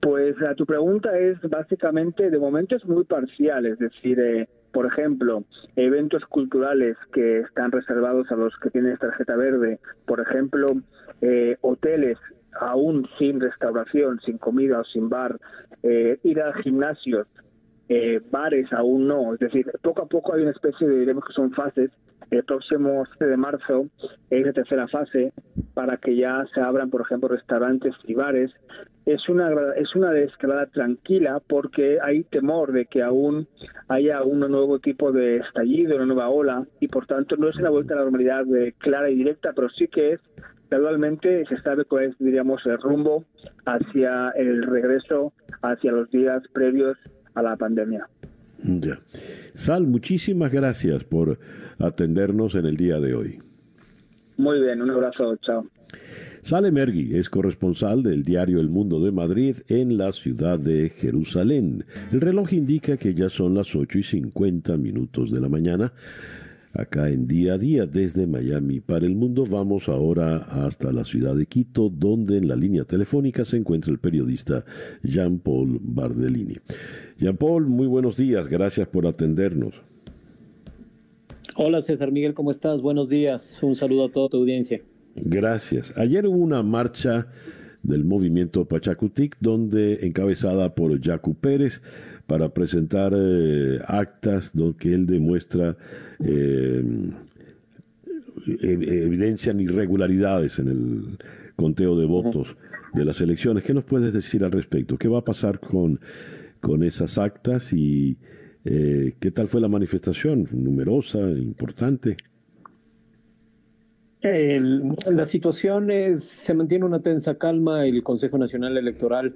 Pues a tu pregunta es básicamente, de momento es muy parcial, es decir, eh, por ejemplo, eventos culturales que están reservados a los que tienen tarjeta verde, por ejemplo, eh, hoteles aún sin restauración, sin comida o sin bar, eh, ir a gimnasios, eh, bares aún no, es decir, poco a poco hay una especie de, diremos que son fases, el próximo 7 de marzo es la tercera fase para que ya se abran, por ejemplo, restaurantes y bares. Es una, es una escalada tranquila porque hay temor de que aún haya un nuevo tipo de estallido, una nueva ola, y por tanto no es una vuelta a la normalidad clara y directa, pero sí que es gradualmente se sabe cuál es, diríamos, el rumbo hacia el regreso, hacia los días previos a la pandemia. Ya. Sal, muchísimas gracias por atendernos en el día de hoy. Muy bien, un abrazo, chao. Sale Mergui es corresponsal del diario El Mundo de Madrid en la ciudad de Jerusalén. El reloj indica que ya son las 8 y 50 minutos de la mañana. Acá en día a día desde Miami para el mundo vamos ahora hasta la ciudad de Quito donde en la línea telefónica se encuentra el periodista Jean-Paul Bardellini. Jean-Paul, muy buenos días, gracias por atendernos. Hola César Miguel, ¿cómo estás? Buenos días, un saludo a toda tu audiencia. Gracias. Ayer hubo una marcha del movimiento Pachacutic donde encabezada por Jacu Pérez para presentar eh, actas donde él demuestra eh, evidencian irregularidades en el conteo de votos de las elecciones. ¿Qué nos puedes decir al respecto? ¿Qué va a pasar con, con esas actas y eh, qué tal fue la manifestación? ¿Numerosa, importante? la situación es, se mantiene una tensa calma. El Consejo Nacional Electoral,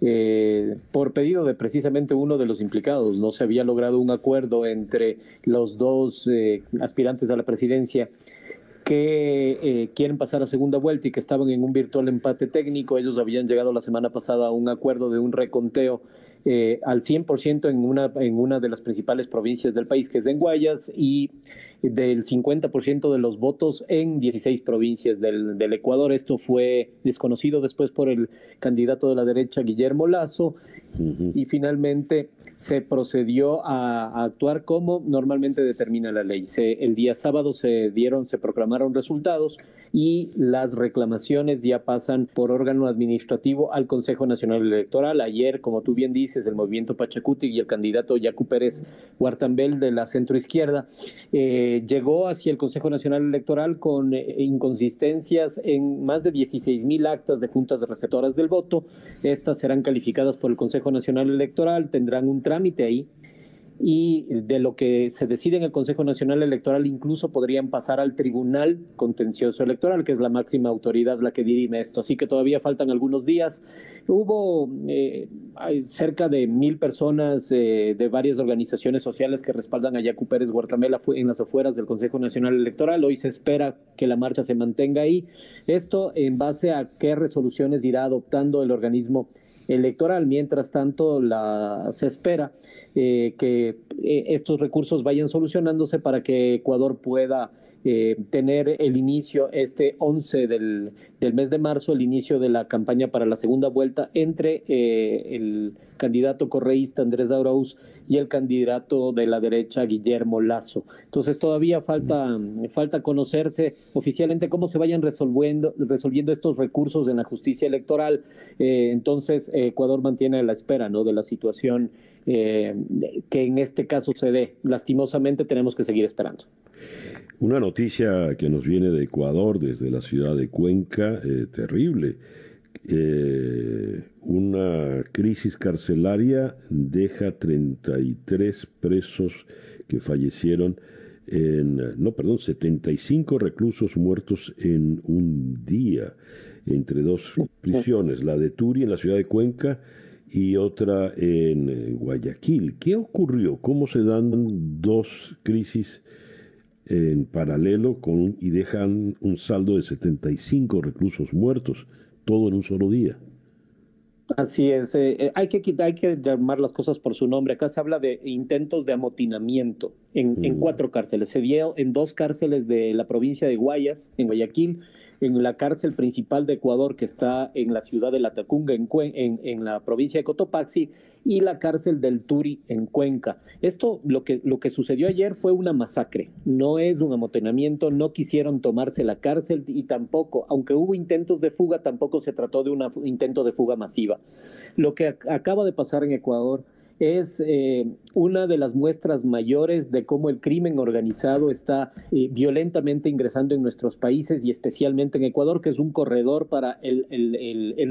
eh, por pedido de precisamente uno de los implicados, no se había logrado un acuerdo entre los dos eh, aspirantes a la presidencia que eh, quieren pasar a segunda vuelta y que estaban en un virtual empate técnico. Ellos habían llegado la semana pasada a un acuerdo de un reconteo eh, al 100% en una, en una de las principales provincias del país, que es en Guayas, y del 50% de los votos en 16 provincias del, del, Ecuador. Esto fue desconocido después por el candidato de la derecha, Guillermo Lazo, y finalmente se procedió a, actuar como normalmente determina la ley. el día sábado se dieron, se proclamaron resultados y las reclamaciones ya pasan por órgano administrativo al Consejo Nacional Electoral. Ayer, como tú bien dices, el movimiento Pachacuti y el candidato Yacu Pérez Huartambel de la centroizquierda eh, llegó hacia el Consejo Nacional Electoral con eh, inconsistencias en más de 16 mil actas de juntas receptoras del voto. Estas serán calificadas por el Consejo Nacional Electoral, tendrán un trámite ahí y de lo que se decide en el Consejo Nacional Electoral incluso podrían pasar al Tribunal Contencioso Electoral, que es la máxima autoridad la que dirime esto. Así que todavía faltan algunos días. Hubo eh, cerca de mil personas eh, de varias organizaciones sociales que respaldan a Yacu Pérez Guartamela en las afueras del Consejo Nacional Electoral. Hoy se espera que la marcha se mantenga ahí. Esto en base a qué resoluciones irá adoptando el organismo electoral. Mientras tanto, la, se espera eh, que eh, estos recursos vayan solucionándose para que Ecuador pueda eh, tener el inicio este 11 del, del, mes de marzo, el inicio de la campaña para la segunda vuelta entre eh, el candidato correísta Andrés Arauz y el candidato de la derecha Guillermo Lazo. Entonces todavía falta, falta conocerse oficialmente cómo se vayan resolviendo, resolviendo estos recursos en la justicia electoral. Eh, entonces Ecuador mantiene la espera ¿no? de la situación que en este caso se dé. Lastimosamente tenemos que seguir esperando. Una noticia que nos viene de Ecuador, desde la ciudad de Cuenca, eh, terrible. Eh, una crisis carcelaria deja 33 presos que fallecieron en, no, perdón, 75 reclusos muertos en un día entre dos prisiones, la de Turi en la ciudad de Cuenca y otra en Guayaquil. ¿Qué ocurrió? ¿Cómo se dan dos crisis en paralelo con y dejan un saldo de 75 reclusos muertos, todo en un solo día. Así es, eh, eh, hay, que, hay que llamar las cosas por su nombre. Acá se habla de intentos de amotinamiento en, en mm. cuatro cárceles. Se dio en dos cárceles de la provincia de Guayas, en Guayaquil, en la cárcel principal de Ecuador, que está en la ciudad de La Tacunga, en, en, la provincia de Cotopaxi, y la cárcel del Turi, en Cuenca. Esto, lo que, lo que sucedió ayer fue una masacre, no es un amotinamiento, no quisieron tomarse la cárcel y tampoco, aunque hubo intentos de fuga, tampoco se trató de un intento de fuga masiva. Lo que acaba de pasar en Ecuador es eh, una de las muestras mayores de cómo el crimen organizado está eh, violentamente ingresando en nuestros países y especialmente en Ecuador, que es un corredor para el,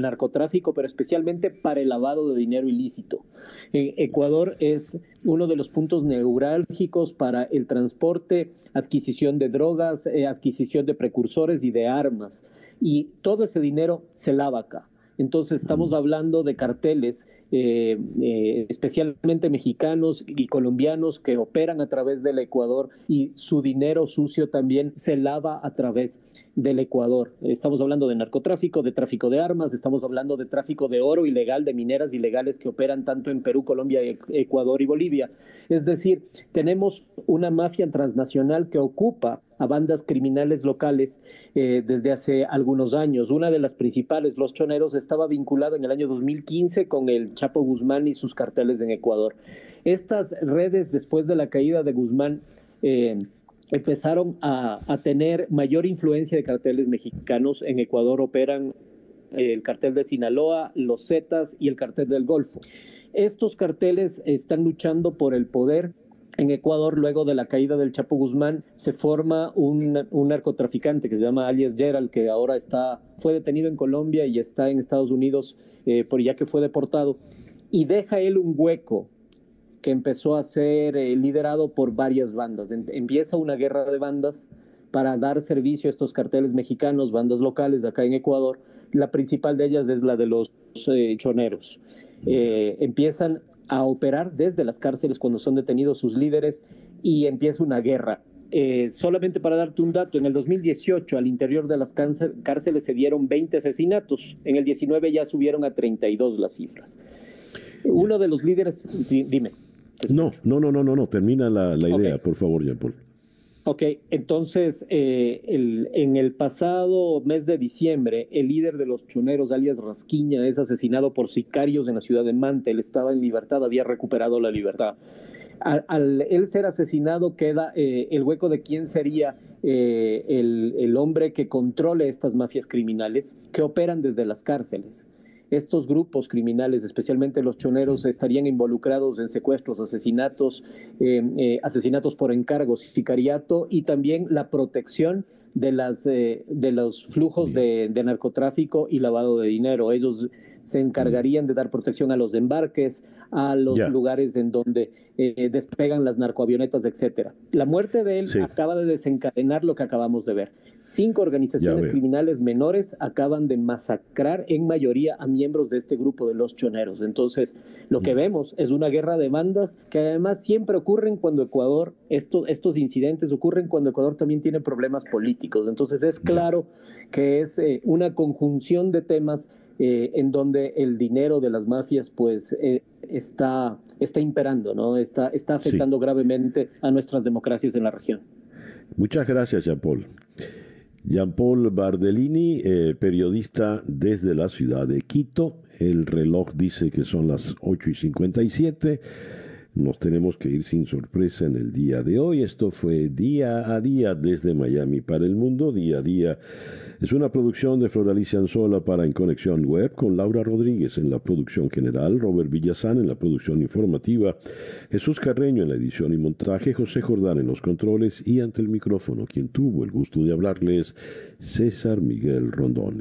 narcotráfico, pero especialmente para el lavado de dinero ilícito. Ecuador es uno de los puntos neurálgicos para el transporte, adquisición de drogas, eh, adquisición de precursores y de armas. Y todo ese dinero se lava acá. Entonces estamos hablando de carteles, eh, eh, especialmente mexicanos y colombianos que operan a través del Ecuador y su dinero sucio también se lava a través del Ecuador. Estamos hablando de narcotráfico, de tráfico de armas, estamos hablando de tráfico de oro ilegal, de mineras ilegales que operan tanto en Perú, Colombia, Ecuador y Bolivia. Es decir, tenemos una mafia transnacional que ocupa a bandas criminales locales eh, desde hace algunos años. Una de las principales, Los Choneros, estaba vinculada en el año 2015 con el Chapo Guzmán y sus carteles en Ecuador. Estas redes, después de la caída de Guzmán, eh, empezaron a, tener mayor influencia de carteles mexicanos. En Ecuador operan el cartel de Sinaloa, los Zetas y el cartel del Golfo. Estos carteles están luchando por el poder en Ecuador, luego de la caída del Chapo Guzmán, se forma un, narcotraficante que se llama alias Gerald, que ahora está, fue detenido en Colombia y está en Estados Unidos eh, por ya que fue deportado, y deja él un hueco empezó a ser eh, liderado por varias bandas. empieza una guerra de bandas para dar servicio a estos carteles mexicanos, bandas locales acá en Ecuador. La principal de ellas es la de los eh, choneros. empiezan a operar desde las cárceles cuando son detenidos sus líderes y empieza una guerra. Eh, solamente para darte un dato, en el 2018 al interior de las cárceles se dieron 20 asesinatos, en el 19 ya subieron a 32 las cifras. Uno de los líderes, dime. No, no, no, no, no, no, termina la, idea, por favor, Jean Paul. Ok, entonces eh, en el pasado mes de diciembre, el líder de los chuneros, alias Rasquiña, es asesinado por sicarios en la ciudad de Manta. Él estaba en libertad, había recuperado la libertad. Al, él ser asesinado queda eh, el hueco de quién sería eh, el, el hombre que controle estas mafias criminales que operan desde las cárceles estos grupos criminales, especialmente los choneros, estarían involucrados en secuestros, asesinatos, eh, eh, asesinatos por encargos, sicariato y también la protección de, las, eh, de los flujos de, narcotráfico y lavado de dinero. Ellos se encargarían de dar protección a los embarques, a los lugares en donde eh, despegan las narcoavionetas, etcétera. La muerte de él acaba de desencadenar lo que acabamos de ver. Cinco organizaciones criminales menores acaban de masacrar en mayoría a miembros de este grupo de los choneros. Entonces, lo que mm. vemos es una guerra de bandas que además siempre ocurren cuando Ecuador, estos incidentes ocurren cuando Ecuador también tiene problemas políticos. Entonces, es claro que es eh, una conjunción de temas eh, en donde el dinero de las mafias pues eh, está, está imperando, ¿no? Está, está afectando gravemente a nuestras democracias en la región. Muchas gracias, Jean-Paul. Jean-Paul Bardellini, eh, periodista desde la ciudad de Quito. El reloj dice que son las 8 y 57. Nos tenemos que ir sin sorpresa en el día de hoy. Esto fue día a día desde Miami para el mundo, día a día es una producción de Floralicia Anzola para En Conexión Web con Laura Rodríguez en la producción general, Robert Villazán en la producción informativa, Jesús Carreño en la edición y montaje, José Jordán en los controles y ante el micrófono, quien tuvo el gusto de hablarles, César Miguel Rondón.